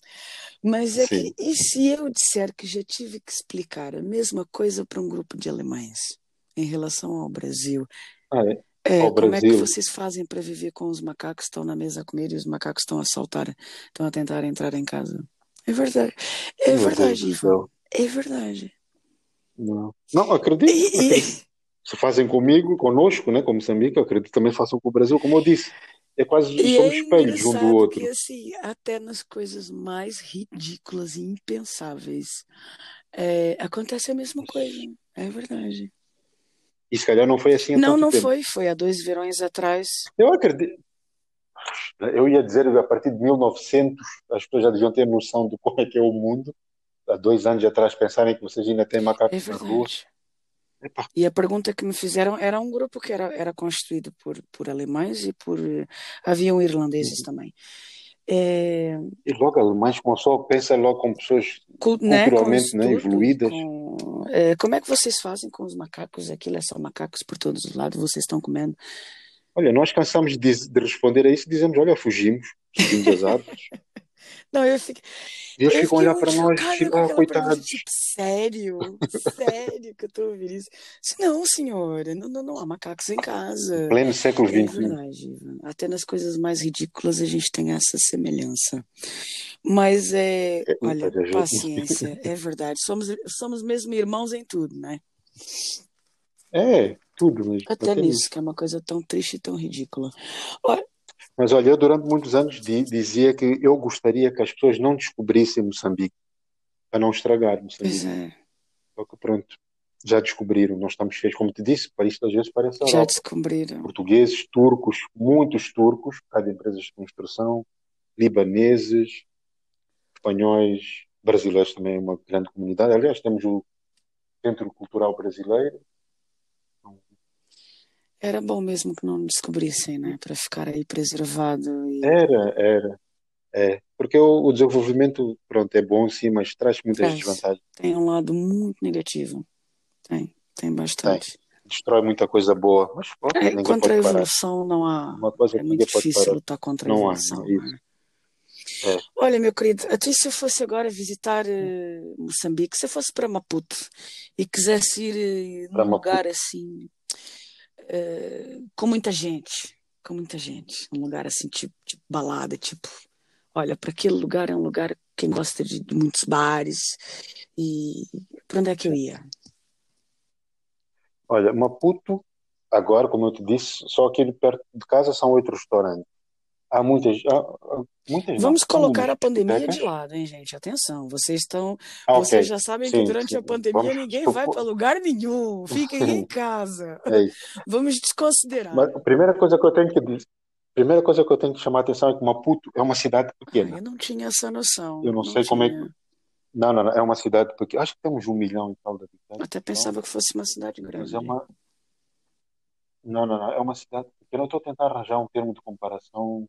mas é Sim. que, e se eu disser que já tive que explicar a mesma coisa para um grupo de alemães em relação ao Brasil? Ah, é? É, como é que vocês fazem para viver com os macacos que estão na mesa a comer e os macacos estão a saltar, estão a tentar entrar em casa? É verdade, é Meu verdade, Ivan, é verdade. Não, não acredito, E, e-. Se fazem comigo, conosco, né, com Moçambique, acredito que também façam com o Brasil, como eu disse. É quase, E somos é espelhos um do outro. que, assim, até nas coisas mais ridículas e impensáveis, é, acontece a mesma coisa. É verdade. E se calhar não foi assim Não, não tempo. foi. Foi há dois verões atrás. Eu acredito. Eu ia dizer a partir de 1900 as pessoas já deviam ter noção de como é que é o mundo. Há dois anos atrás pensarem que vocês ainda têm É macacos na rua. E a pergunta que me fizeram era um grupo que era, era constituído por, por alemães e por. eh, Haviam irlandeses também. É, e logo alemães, como só pensa logo com pessoas cu- né, com culturalmente né, tudo, evoluídas. com- é, como é que vocês fazem com os macacos? Aquilo é só macacos por todos os lados, vocês estão comendo. Olha, nós cansamos de, de responder a isso e dizemos: olha, fugimos, subimos as árvores. Não, eu fiquei, eles eu ficam a fiquei olhar para muito nós, tipo, ah, coitados. tipo, sério? Sério que eu estou ouvindo isso? Não, senhora, não, não, não há macacos em casa. Pleno século É XXI. verdade, Ivan. Até nas coisas mais ridículas a gente tem essa semelhança. Mas é, É, olha, paciência, é verdade. Somos, somos mesmo irmãos em tudo, né? É, tudo mesmo. Até Até nisso, nisso. que é uma coisa tão triste e tão ridícula. Olha, Mas olha, eu durante muitos anos di- dizia que eu gostaria que as pessoas não descobrissem Moçambique, para não estragar pois Moçambique. é, Só que pronto, já descobriram, nós estamos cheios, como te disse, o país às vezes parece a já Europa. descobriram. Portugueses, turcos, muitos turcos, de empresas de construção, libaneses, espanhóis, brasileiros também é uma grande comunidade. Aliás, temos o Centro Cultural Brasileiro. Era bom mesmo que não descobrissem, né? Para ficar aí preservado e Era, era, é. Porque o, o desenvolvimento, pronto, é bom sim, mas traz muitas traz. desvantagens. Tem um lado muito negativo. Tem, tem Tem, bastante. destrói muita coisa boa, mas É, contra a pode parar. evolução não há. Uma coisa É muito difícil parar. lutar contra a Não há, evolução, não, não isso. é? Olha, meu querido, até se eu fosse agora visitar eh, Moçambique, se eu fosse para Maputo e quisesse ir Para num lugar assim, com muita gente, com muita gente, um lugar assim, tipo, tipo balada, tipo, olha, para aquele lugar é um lugar quem gosta de, de muitos bares e para onde é que eu ia? Olha, Maputo, agora, como eu te disse, só aqui perto de casa são oito restaurantes. Há muitas, há, muitas Vamos colocar a pandemia de lado, hein, gente? Atenção, vocês estão, Ah, vocês ok. já sabem que Sim, durante sim. a pandemia Vamos ninguém vai para lugar nenhum, fiquem em casa. É. Vamos desconsiderar. Mas a primeira coisa que eu tenho que dizer, primeira coisa que eu tenho que chamar a atenção é que Maputo é uma cidade Ah, pequena. eu não tinha essa noção, Eu não não sei como é que. tinha. Não, não, não, é uma cidade pequena. Acho que temos um milhão e tal de habitantes, Até então, pensava que fosse uma cidade mas grande. é uma. Não, não, não, é uma cidade pequena. Eu estou a tentar arranjar um termo de comparação,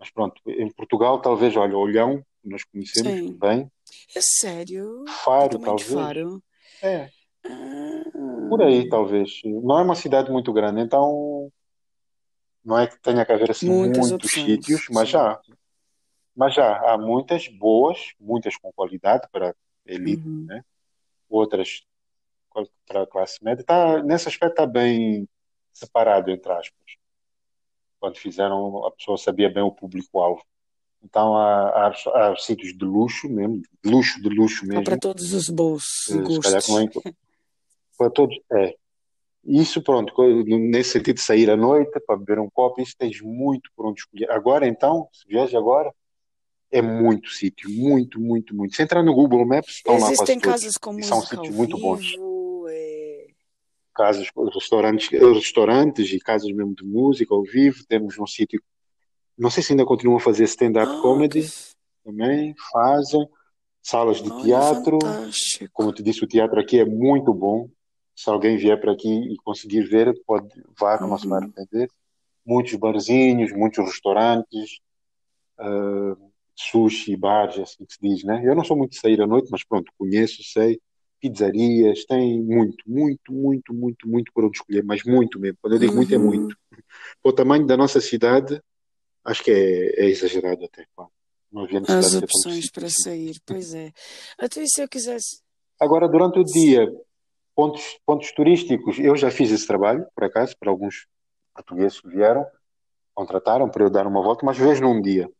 mas pronto, em Portugal, talvez, olha, Olhão, nós conhecemos Sim. bem. É sério? Faro, talvez. Faro? É, por aí, Ah, talvez. Não é uma cidade muito grande, então não é que tenha que haver assim muitas muitos opções, sítios, mas sim. já, mas já há muitas boas, muitas com qualidade para elite, Uhum. né? Outras para a classe média. Tá, nesse aspecto está bem separado, entre aspas. Quando fizeram, a pessoa sabia bem o público-alvo. Então há, há, há sítios de luxo mesmo, de luxo, de luxo Há para mesmo, todos os bolsos eh, gostos. é para todos. É. Isso, pronto, nesse sentido de sair à noite para beber um copo, isso tens muito por onde escolher. Agora, então, se viajas agora, é muito sítio, muito, muito, muito. Se entrar no Google Maps, estão lá quase Existem todos. casas com E são sítios muito bons. Casas, restaurantes, restaurantes e casas mesmo de música ao vivo. Temos um sítio, não sei se ainda continuam a fazer stand-up Ah, que... comedy f- também, fazem. Salas de Olha, teatro, fantástico. como eu te disse, o teatro aqui é muito bom. Se alguém vier para aqui e conseguir ver, pode vá, que não se vai Uhum. arrepender. Muitos barzinhos, muitos restaurantes, ah, sushi, bares, é assim que se diz, né? Eu não sou muito de sair à noite, mas pronto, conheço, sei. Pizzarias, tem muito, muito, muito, muito, muito por onde escolher, mas muito mesmo. Quando eu digo muito, é Uhum. muito. O tamanho da nossa cidade, acho que é, é exagerado até. Não havia As necessidade de tantos opções para sair, pois é. Até se eu quisesse. Agora, durante o dia, pontos, pontos turísticos, eu já fiz esse trabalho, por acaso, para alguns portugueses que vieram, contrataram para eu dar uma volta, mas vejo num dia.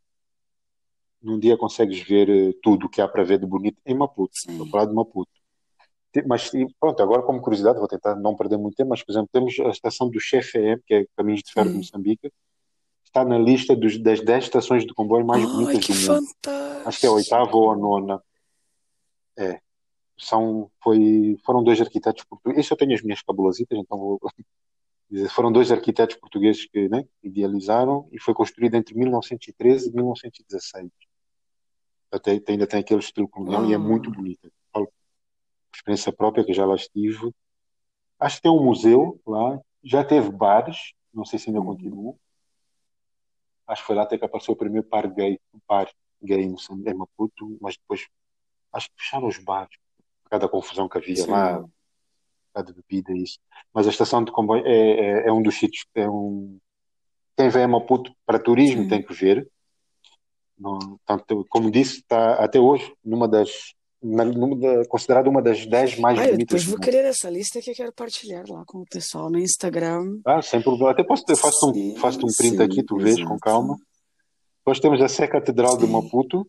Num dia consegues ver eh, tudo o que há para ver de bonito em Maputo. Estou a Sim. falar de Maputo. Mas pronto, agora como curiosidade, vou tentar não perder muito tempo, mas por exemplo, temos a estação do CFE, que é Caminhos de Ferro de Sim. Moçambique, está na lista dos, das 10 estações de comboio mais Ai, bonitas do mundo. Acho que é a oitava ou a nona. É. são, foi, foram dois arquitetos portugueses. Isso eu tenho as minhas cabulositas, então vou dizer. Foram dois arquitetos portugueses que né, idealizaram e foi construído entre 1913 e 1916. Até, ainda tem aquele estilo colonial e é muito bonita. Experiência própria que já lá estive. Acho que tem um museu lá, já teve bares, não sei se ainda continua. Acho que foi lá até que apareceu o primeiro par gay, par gay em Maputo, mas depois acho que fecharam os bares por causa da confusão que havia Sim. lá, por causa de bebida e isso. Mas a estação de comboio é, é, é um dos sítios, é um... quem vem a Maputo para turismo Sim. tem que ver. Não, tanto, como disse, está até hoje numa das na, considerada uma das 10 mais ah, bonitas. Depois vou querer essa lista que eu quero partilhar lá com o pessoal no Instagram. Ah, sem problema. Até posso ter, faço um, faço um print sim, aqui, tu vês com calma. Depois temos a Sé Catedral sim. de Maputo,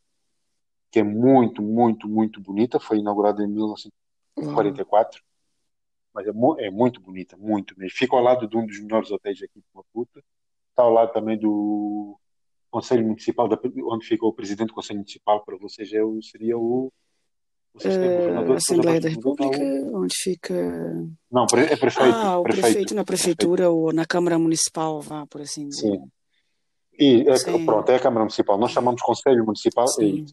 que é muito, muito, muito bonita. Foi inaugurada em 1944. Uau. Mas é, é, muito bonita, muito mesmo. Fica ao lado de um dos melhores hotéis aqui de Maputo. Está ao lado também do Conselho Municipal, onde fica o presidente do Conselho Municipal, para vocês é seria o Uh, Assembleia da República, onde fica. Não, é prefeito. Ah, o prefeito, prefeito na prefeitura prefeito. ou na Câmara Municipal, vá, por assim dizer. Sim. E, é, pronto, é a Câmara Municipal. Nós chamamos Conselho Municipal Sim. e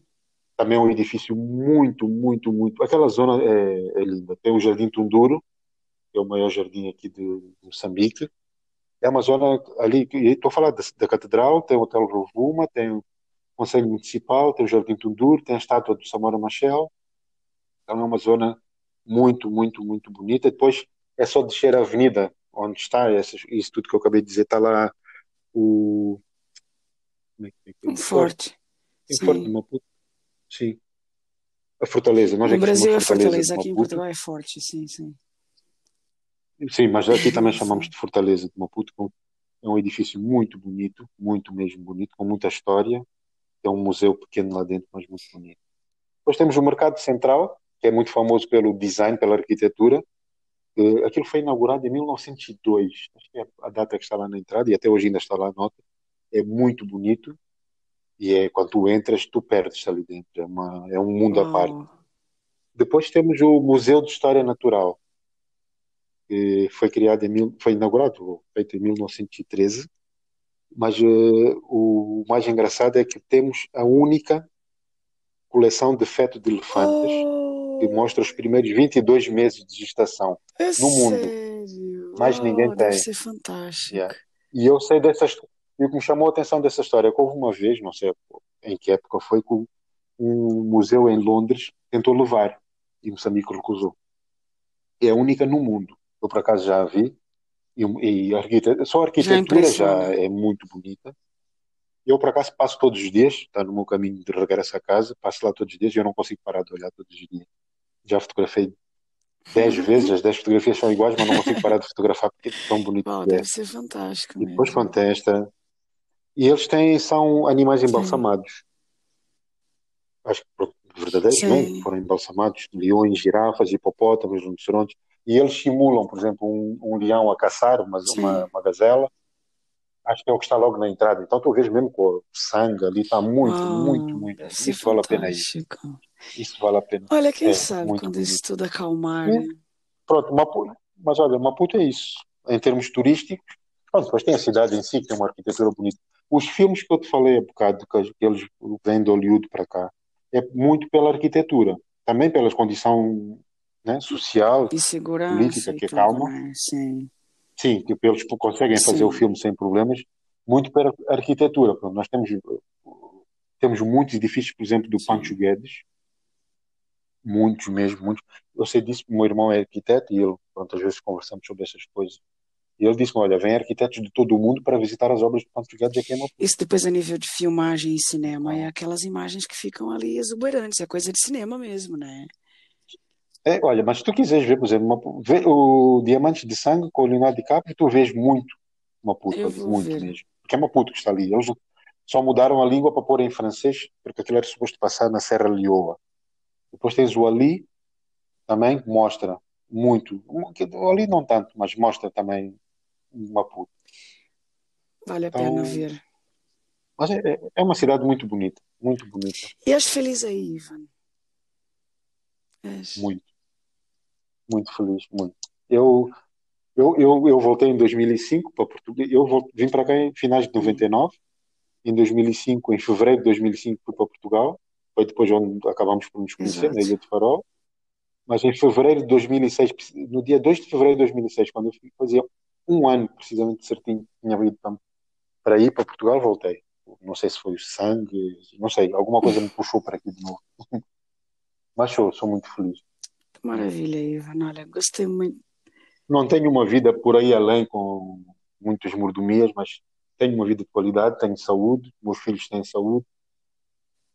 também é um edifício muito, muito, muito. Aquela zona é, é linda. Tem o Jardim Tunduro, que é o maior jardim aqui de Moçambique. É uma zona ali, estou a falar da, da Catedral, tem o Hotel Rovuma, tem o Conselho Municipal, tem o Jardim Tunduro, tem a estátua do Samora Machel então é uma zona muito, muito, muito bonita. Depois é só descer a avenida onde está essas, isso tudo que eu acabei de dizer. Está lá o. É é? Um forte. Sim. forte de Maputo. Sim. A Fortaleza. Nós no Brasil é Fortaleza, aqui em Portugal é forte, sim, sim. Sim, mas aqui também chamamos de Fortaleza de Maputo. É um edifício muito bonito, muito mesmo bonito, com muita história. É um museu pequeno lá dentro, mas muito bonito. Depois temos o Mercado Central, que é muito famoso pelo design, pela arquitetura. Uh, aquilo foi inaugurado em 1902, acho que é a data que está lá na entrada, e até hoje ainda está lá a nota. É muito bonito, e é quando tu entras, tu perdes ali dentro. É, uma, é um mundo à parte. Depois temos o Museu de História Natural, que foi criado em mil, foi inaugurado, feito em 1913. Mas uh, o mais engraçado é que temos a única coleção de feto de elefantes oh que mostra os primeiros 22 meses de gestação é no mundo. Sério? Mas ninguém tem. Deve ser fantástico. Yeah. E eu sei dessas. E o que me chamou a atenção dessa história é que houve uma vez, não sei em que época foi, que um museu em Londres tentou levar e Moçambique recusou. É a única no mundo. Eu por acaso já a vi. E, e a arquitetura, só a arquitetura já, já é muito bonita. Eu, por acaso, passo todos os dias, está no meu caminho de regresso a casa, passo lá todos os dias e eu não consigo parar de olhar todos os dias já fotografei 10 vezes, as 10 fotografias são iguais, mas não consigo parar de fotografar porque é tão bonito. Oh, deve é. ser fantástico. E depois, quando tem esta. E eles têm, são animais embalsamados. Sim. Acho que verdadeiros, né? foram embalsamados, leões, girafas, hipopótamos, rinocerontes. E eles simulam, por exemplo, um, um leão a caçar uma, uma, uma, gazela. Acho que é o que está logo na entrada. Então tu vês mesmo com o sangue ali, está muito, muito, muito. Isso vale a pena ir. Isso vale a pena. Olha, quem é, sabe quando bonito. isso tudo acalmar. Né? Pronto, Maputo, mas olha, Maputo é isso. Em termos turísticos, pronto, depois tem a cidade em si, que tem uma arquitetura bonita. Os filmes que eu te falei há bocado, que eles vêm de Hollywood para cá, é muito pela arquitetura, também pela condição né, social, e segurança política, que é calma. Né? Sim. Sim, que eles conseguem fazer Sim. o filme sem problemas, muito pela arquitetura. Pronto, nós temos, temos muitos edifícios, por exemplo, do Sim. Pancho Guedes, muitos mesmo, muitos. Eu sei disso, meu irmão é arquiteto e ele, pronto, às vezes conversamos sobre essas coisas. E ele disse olha, vem arquitetos de todo o mundo para visitar as obras de Ponto Figueiredo aqui em Maputo. Isso depois a nível de filmagem e cinema, é aquelas imagens que ficam ali exuberantes, é coisa de cinema mesmo, né? É, olha, mas se tu quiseres ver, por exemplo, uma, ver o Diamante de Sangue com o Leonardo DiCaprio, tu vês muito Maputo, muito ver. mesmo. Porque é Maputo que está ali. Eles só mudaram a língua para pôr em francês, porque aquilo era suposto passar na Serra Leoa. Depois tens o Ali, também, que mostra muito. O Ali não tanto, mas mostra também Maputo. Vale a então, pena ver. Mas é, é uma cidade muito bonita, muito bonita. E és feliz aí, Ivan? És. Muito. Muito feliz, muito. Eu, eu, eu, eu voltei em 2005 para Portugal. Eu voltei, vim para cá em finais de 99. Em 2005, em fevereiro de 2005, fui para Portugal. Foi depois onde acabámos por nos conhecer, Exato. na Ilha de Farol. Mas em fevereiro de 2006, no dia 2 de fevereiro de 2006, quando eu fazia um ano, precisamente certinho, tinha ido para, para ir para Portugal, voltei. Não sei se foi o sangue, não sei, alguma coisa me puxou para aqui de novo. Mas sou, sou muito feliz. Que maravilha, Ivan. Olha, gostei muito. Não tenho uma vida por aí além com muitas mordomias, mas tenho uma vida de qualidade, tenho saúde, meus filhos têm saúde,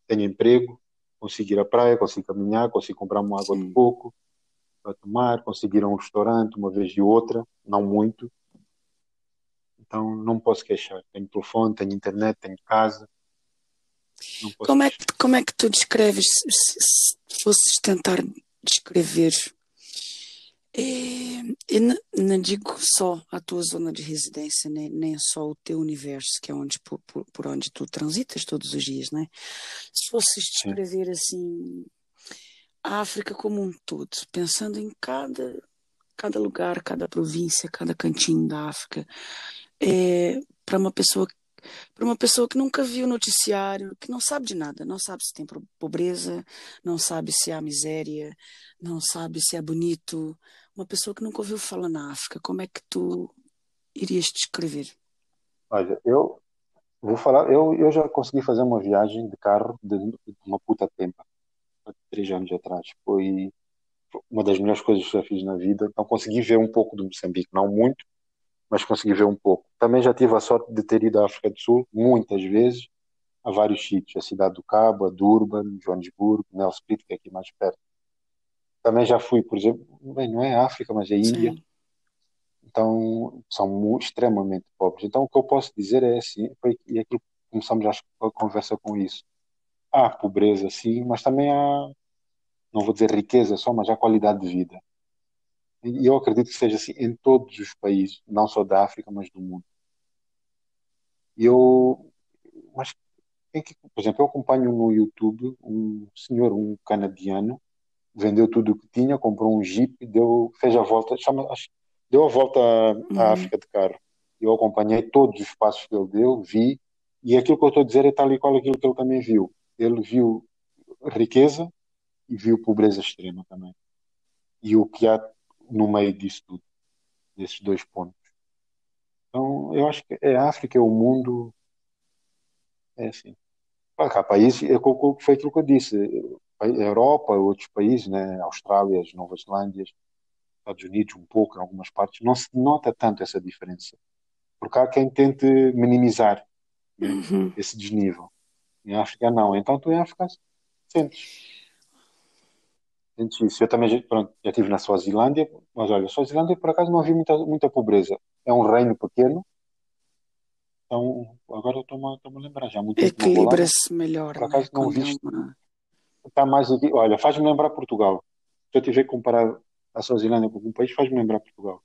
tenho emprego, consigo ir à praia, consigo caminhar, consigo comprar uma água de Sim. coco para tomar, consigo ir a um restaurante uma vez e outra, não muito. Então não posso queixar. Tenho telefone, tenho internet, tenho casa. Como é, que, como é que tu descreves, se, se fosses tentar descrever, eh, e n- não digo só a tua zona de residência, nem, nem só o teu universo, que é onde, por, por, onde tu transitas todos os dias, né? Se fosses descrever assim a África como um todo, pensando em cada, cada lugar, cada província, cada cantinho da África, é, para uma pessoa para uma pessoa que nunca viu noticiário, que não sabe de nada, não sabe se tem pobreza, não sabe se há miséria, não sabe se é bonito, uma pessoa que nunca ouviu falar na África, como é que tu irias descrever? Olha, eu vou falar, eu, eu já consegui fazer uma viagem de carro de, de uma puta tempa, há três anos atrás. Foi uma das melhores coisas que já fiz na vida. Então consegui ver um pouco do Moçambique, não muito, mas consegui ver um pouco. Também já tive a sorte de ter ido à África do Sul muitas vezes, a vários sítios, a cidade do Cabo, a Durban, Joanesburgo, Nelspruit, que é aqui mais perto. Também já fui, por exemplo, bem, não é África, mas é Índia. Sim, Então são extremamente pobres. Então o que eu posso dizer é assim, foi, e aquilo que começamos acho, a conversa com isso. Há pobreza, sim, mas também há, não vou dizer riqueza só, mas há qualidade de vida. E eu acredito que seja assim em todos os países, não só da África, mas do mundo. Eu, quem que- por exemplo, eu acompanho no YouTube um senhor, um canadiano, vendeu tudo o que tinha, comprou um Jeep, deu, fez a volta, chama, acho- deu a volta à, à Uhum. África de carro. Eu acompanhei todos os passos que ele deu, vi, e aquilo que eu estou a dizer é tal e qual aquilo que ele também viu. Ele viu riqueza e viu pobreza extrema também. E o que há no meio disso tudo, desses dois pontos. Então, eu acho que é a África, é o mundo, é assim. Há países, é foi aquilo que eu disse, a Europa, outros países, né, Austrália, as Novas Zelândias, Estados Unidos, um pouco, em algumas partes, não se nota tanto essa diferença. Porque há quem tente minimizar, Uhum. esse desnível. Em África, não. Então, tu em África sentes, sentes isso. Eu também, já- pronto, já estive na Suazilândia, mas olha, Suazilândia, por acaso, não havia muita, muita pobreza. É um reino pequeno, então, agora eu estou-me a lembrar, já muito não Equilibra-se melhor, por né? acaso não Quando é vi uma. Está mais aqui. Olha, faz-me lembrar Portugal. Se eu tiver que comparar a Suazilândia com algum país, faz-me lembrar Portugal.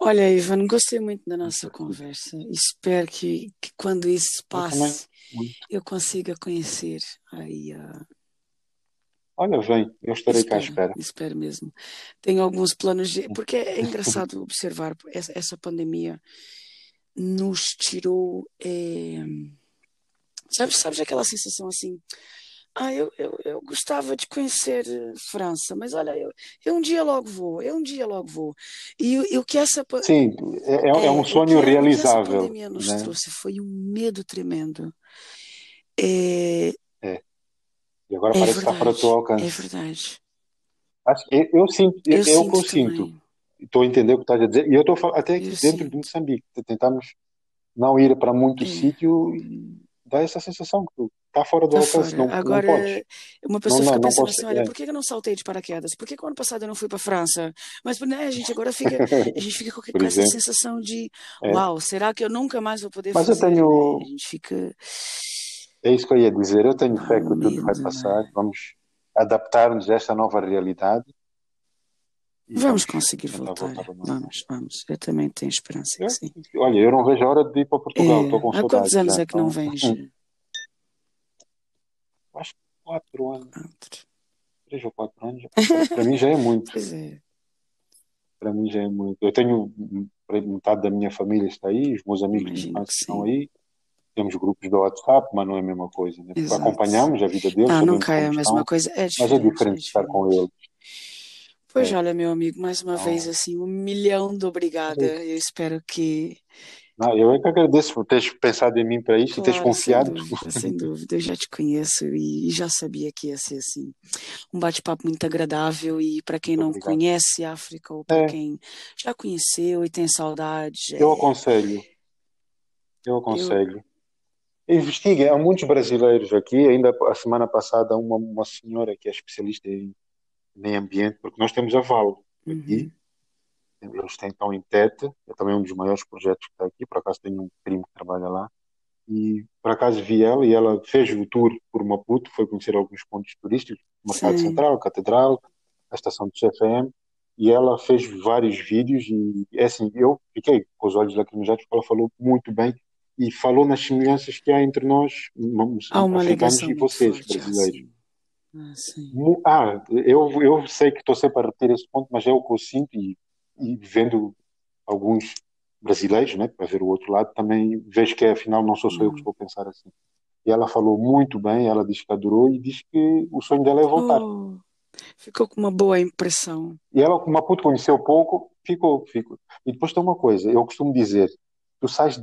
Olha, Ivan, gostei muito da nossa conversa. Espero que, que quando isso Eu passe, muito. eu consiga conhecer aí a. Olha, vem, eu estarei cá à Espero, espera. espero mesmo. Tenho alguns planos de. Porque é engraçado observar essa, essa pandemia nos tirou. eh, Sabe, sabes aquela sensação assim? Ah, eu, eu, eu gostava de conhecer eh, França, mas olha, eu, eu um dia logo vou, eu um dia logo vou. E, o- que essa, Sim, é, é é é, um que, sonho é- o que essa realizável, pandemia nos né? trouxe foi um medo tremendo. É, É. E agora é parece que está fora do teu verdade, é alcance. verdade. Acho eu, eu sinto, Eu eu sinto sinto. também. Estou a entender o que estás a dizer. E eu estou até Eu aqui dentro de sinto. Moçambique. Tentamos não ir para muito É. sítio e dá essa sensação que tu está fora do Está alcance. fora. Não, não Agora, podes. uma Não, pessoa não, fica não pensando assim: olha, É. por que eu não saltei de paraquedas? Por que que ano passado eu não fui para a França? Mas né, a gente agora fica, a gente fica com, com essa sensação de: É. uau, será que eu nunca mais vou poder Mas eu fazer? Né? tenho. A gente fica. É isso que eu ia dizer. Eu tenho fé que tudo vai passar. Vamos adaptar-nos a esta nova realidade Vamos vamos conseguir voltar. Vamos, vamos. Eu também tenho esperança que Eu- sim. olha, eu não vejo a hora de ir para Portugal. Estou É, com há quantos saudades anos já. é que não Então, vens? acho que quatro anos, Pronto. três ou quatro anos, para mim já é muito. Pois é. Para mim já é muito. Eu tenho metade da minha família está aí, os meus amigos Imagino que estão aí. Temos grupos do WhatsApp, mas não é a mesma coisa, né? Porque acompanhamos a vida deles, Não, sabemos nunca é a mesma estão, coisa. É mas é diferente, é estar com eles. Pois É. olha, meu amigo, mais uma vez, Então, assim, um milhão de obrigada. Eu espero que. não, eu é que agradeço por teres pensado em mim para isto e teres Claro, sem confiado. dúvida, sem dúvida. Eu já te conheço e, já sabia que ia ser assim. Um bate-papo muito agradável. E para quem não Obrigado. conhece África, ou para É, quem já conheceu e tem saudades, eu é, aconselho, eu eu. Investiguem, há muitos brasileiros aqui, ainda a semana passada uma, uma senhora que é especialista em meio ambiente, porque nós temos a Valo aqui, Uhum. eles têm estão em Tete, é também um dos maiores projetos que está aqui, por acaso tenho um primo que trabalha lá, e por acaso vi ela e ela fez o tour por Maputo, foi conhecer alguns pontos turísticos, o Mercado Sim. Central, a Catedral, a estação do CFM, e ela fez vários vídeos e é assim, eu fiquei com os olhos lacrimejados porque ela falou muito bem e falou nas semelhanças que há entre nós, africanos e vocês, brasileiros. Ah, Ah, eu, eu sei que estou sempre a repetir esse ponto, mas é o que eu sinto e, e vendo alguns brasileiros, né, para ver o outro lado, também vejo que afinal não sou só eu que Hum. estou a pensar assim. E ela falou muito bem, ela disse que adorou e disse que o sonho dela é voltar. Oh, ficou com uma boa impressão. E ela, como Maputo conheceu pouco, ficou, ficou. E depois tem uma coisa, eu costumo dizer, tu sais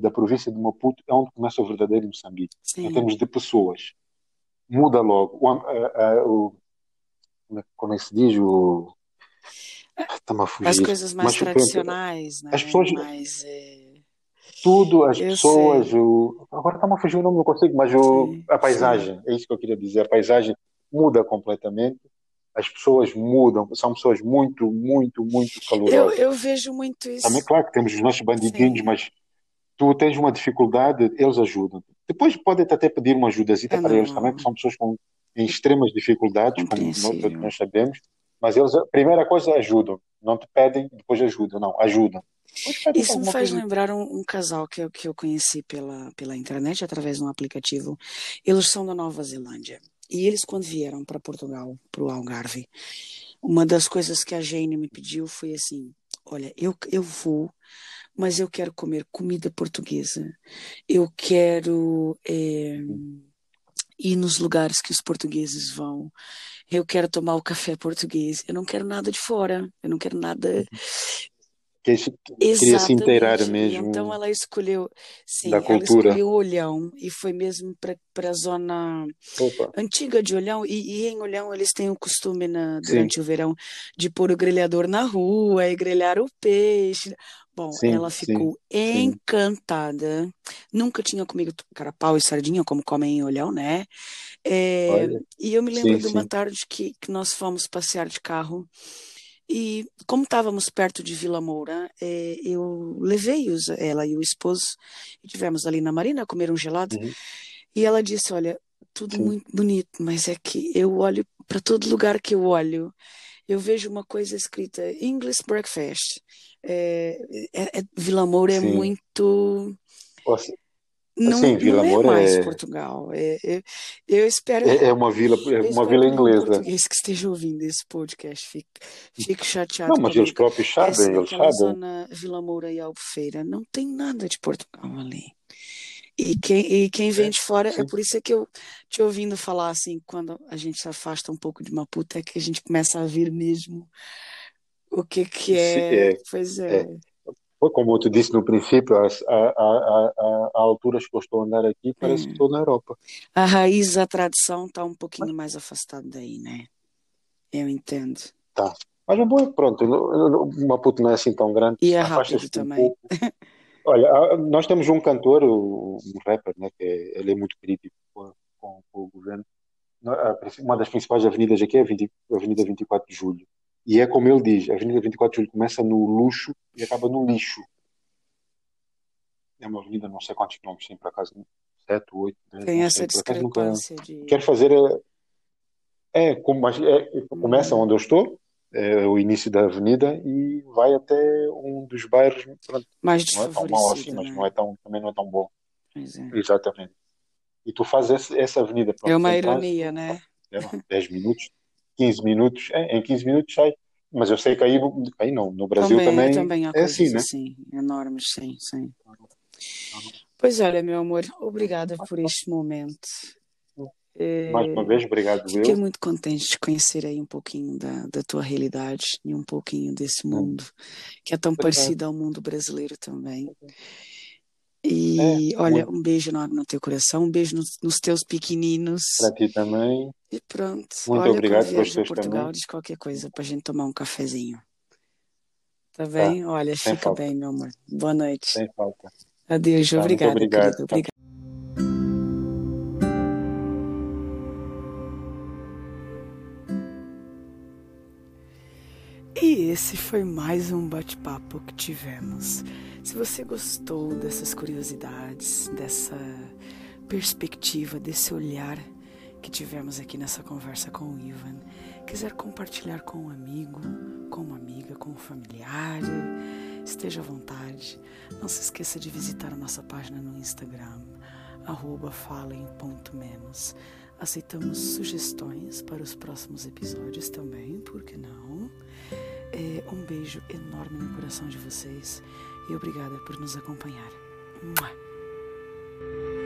da província de Maputo, é onde começa o verdadeiro Moçambique, em Sim. termos de pessoas. Muda logo. O, a- a- o- como é como é que se diz? O, a As coisas mais Mas tradicionais, né? as pessoas, Mais. é, tudo, as Eu pessoas, o, agora está-me a fugir o nome, não consigo, mas o, Sim, a sim. paisagem, é isso que eu queria dizer, a paisagem muda completamente, as pessoas mudam, são pessoas muito, muito, muito Eu, calorosas. eu vejo muito Também, isso. claro que temos os nossos bandidinhos, Sim. mas tu tens uma dificuldade, eles ajudam. Depois podem até pedir uma ajudazita É para eles também, porque normal. são pessoas com, em extremas dificuldades, como nós, nós sabemos, mas eles, a primeira coisa, ajudam. Não te pedem, depois ajudam. Não, ajudam. Isso me faz coisa. lembrar um, um casal que eu, que eu conheci pela, pela internet, através de um aplicativo. Eles são da Nova Zelândia. E eles, quando vieram para Portugal, para o Algarve, uma das coisas que a Jane me pediu foi assim: Olha, eu, eu vou, mas eu quero comer comida portuguesa. Eu quero eh, ir nos lugares que os portugueses vão. Eu quero tomar o café português. Eu não quero nada de fora. Eu não quero nada. Que- Queria se inteirar. E então mesmo ela escolheu, sim, da ela cultura. escolheu Olhão e foi mesmo para a zona Opa, antiga de Olhão. E, e em Olhão eles têm o costume na, sim, durante o verão de pôr o grelhador na rua e grelhar o peixe. Bom, sim, ela sim, ficou sim. encantada. Nunca tinha comido carapau e sardinha como comem em Olhão, né? É, Olha, e eu me lembro sim, de uma sim. tarde que, que nós fomos passear de carro e como estávamos perto de Vila Moura, eh, eu levei os, ela e o esposo e tivemos ali na Marina a comer um gelado Uhum, e ela disse, olha, tudo sim. muito bonito, mas é que eu olho para todo lugar que eu olho, eu vejo uma coisa escrita English Breakfast. É, é- é- Vila Moura é Sim. muito Ou se- não, Assim, Vila não é Moura mais é, Portugal. É, é- eu espero é, é uma vila, é uma vila inglesa. português que esteja ouvindo esse podcast fique, fique chateado Não, mas eles próprios É sabem, eles sabem. zona Vila Moura e Albufeira não tem nada de Portugal ali. E quem, e quem vem É, de fora, é sim. por isso que eu te ouvindo falar assim, quando a gente se afasta um pouco de Maputo, é que a gente começa a ver mesmo o que que Sim, é. é, Pois é. Como eu te disse no princípio, a, a, a, a, a alturas que eu estou a andar aqui, parece que é. estou na Europa. A raiz da tradição está um pouquinho mais afastada daí, né? Eu entendo. tá. Mas o bom é que, pronto, o Maputo não é assim tão grande, E é rápido um também. pouco. Olha, a- nós temos um cantor, um rapper, né, que é- ele é muito crítico com, com- com o governo. A Uma das principais avenidas aqui é a 20 a Avenida 24 de Julho. E é como ele diz, a Avenida 24 de Julho começa no luxo e acaba no lixo. É uma avenida, não sei quantos quilômetros tem, por acaso, 7, 8, 10, Tem essa sei, acaso nunca... discrepância de. Quero fazer... É, é, como, é, começa onde eu estou, é o início da avenida, e vai até um dos bairros, mais não é tão mau assim, desfavorecido, mas né? não é tão, também não é tão bom. É. Exatamente. E tu fazes essa, essa avenida, É pronto, uma sem ironia, né? é, 10 minutos, 15 minutos, em 15 minutos sai. Mas eu sei que aí, aí não, no Brasil também, também há é assim, né? assim, enormes, sim, sim. Pois olha, meu amor, obrigada por este momento. Mais uma Eh, vez, obrigado Fiquei eu. muito contente de conhecer aí um pouquinho da, da tua realidade e um pouquinho desse mundo, que é tão parecido ao mundo brasileiro também. É, E olha, muito um beijo enorme no teu coração, um beijo nos, nos teus pequeninos. para ti também. E pronto, Muito olha, obrigado a teus Portugal, também. diz qualquer coisa para a gente tomar um cafezinho. Tá Tá, bem? Olha, sem fica falta, bem, meu amor. Boa noite. sem falta. Adeus, Tá, obrigada, obrigado. querido. Tá. E esse foi mais um bate-papo que tivemos. Se você gostou dessas curiosidades, dessa perspectiva, desse olhar que tivemos aqui nessa conversa com o Ivan, quiser compartilhar com um amigo, com uma amiga, com um familiar, esteja à vontade. Não se esqueça de visitar a nossa página no Instagram, falem.menos. Aceitamos sugestões para os próximos episódios também, por que não? É, um beijo enorme no coração de vocês e obrigada por nos acompanhar. Mua!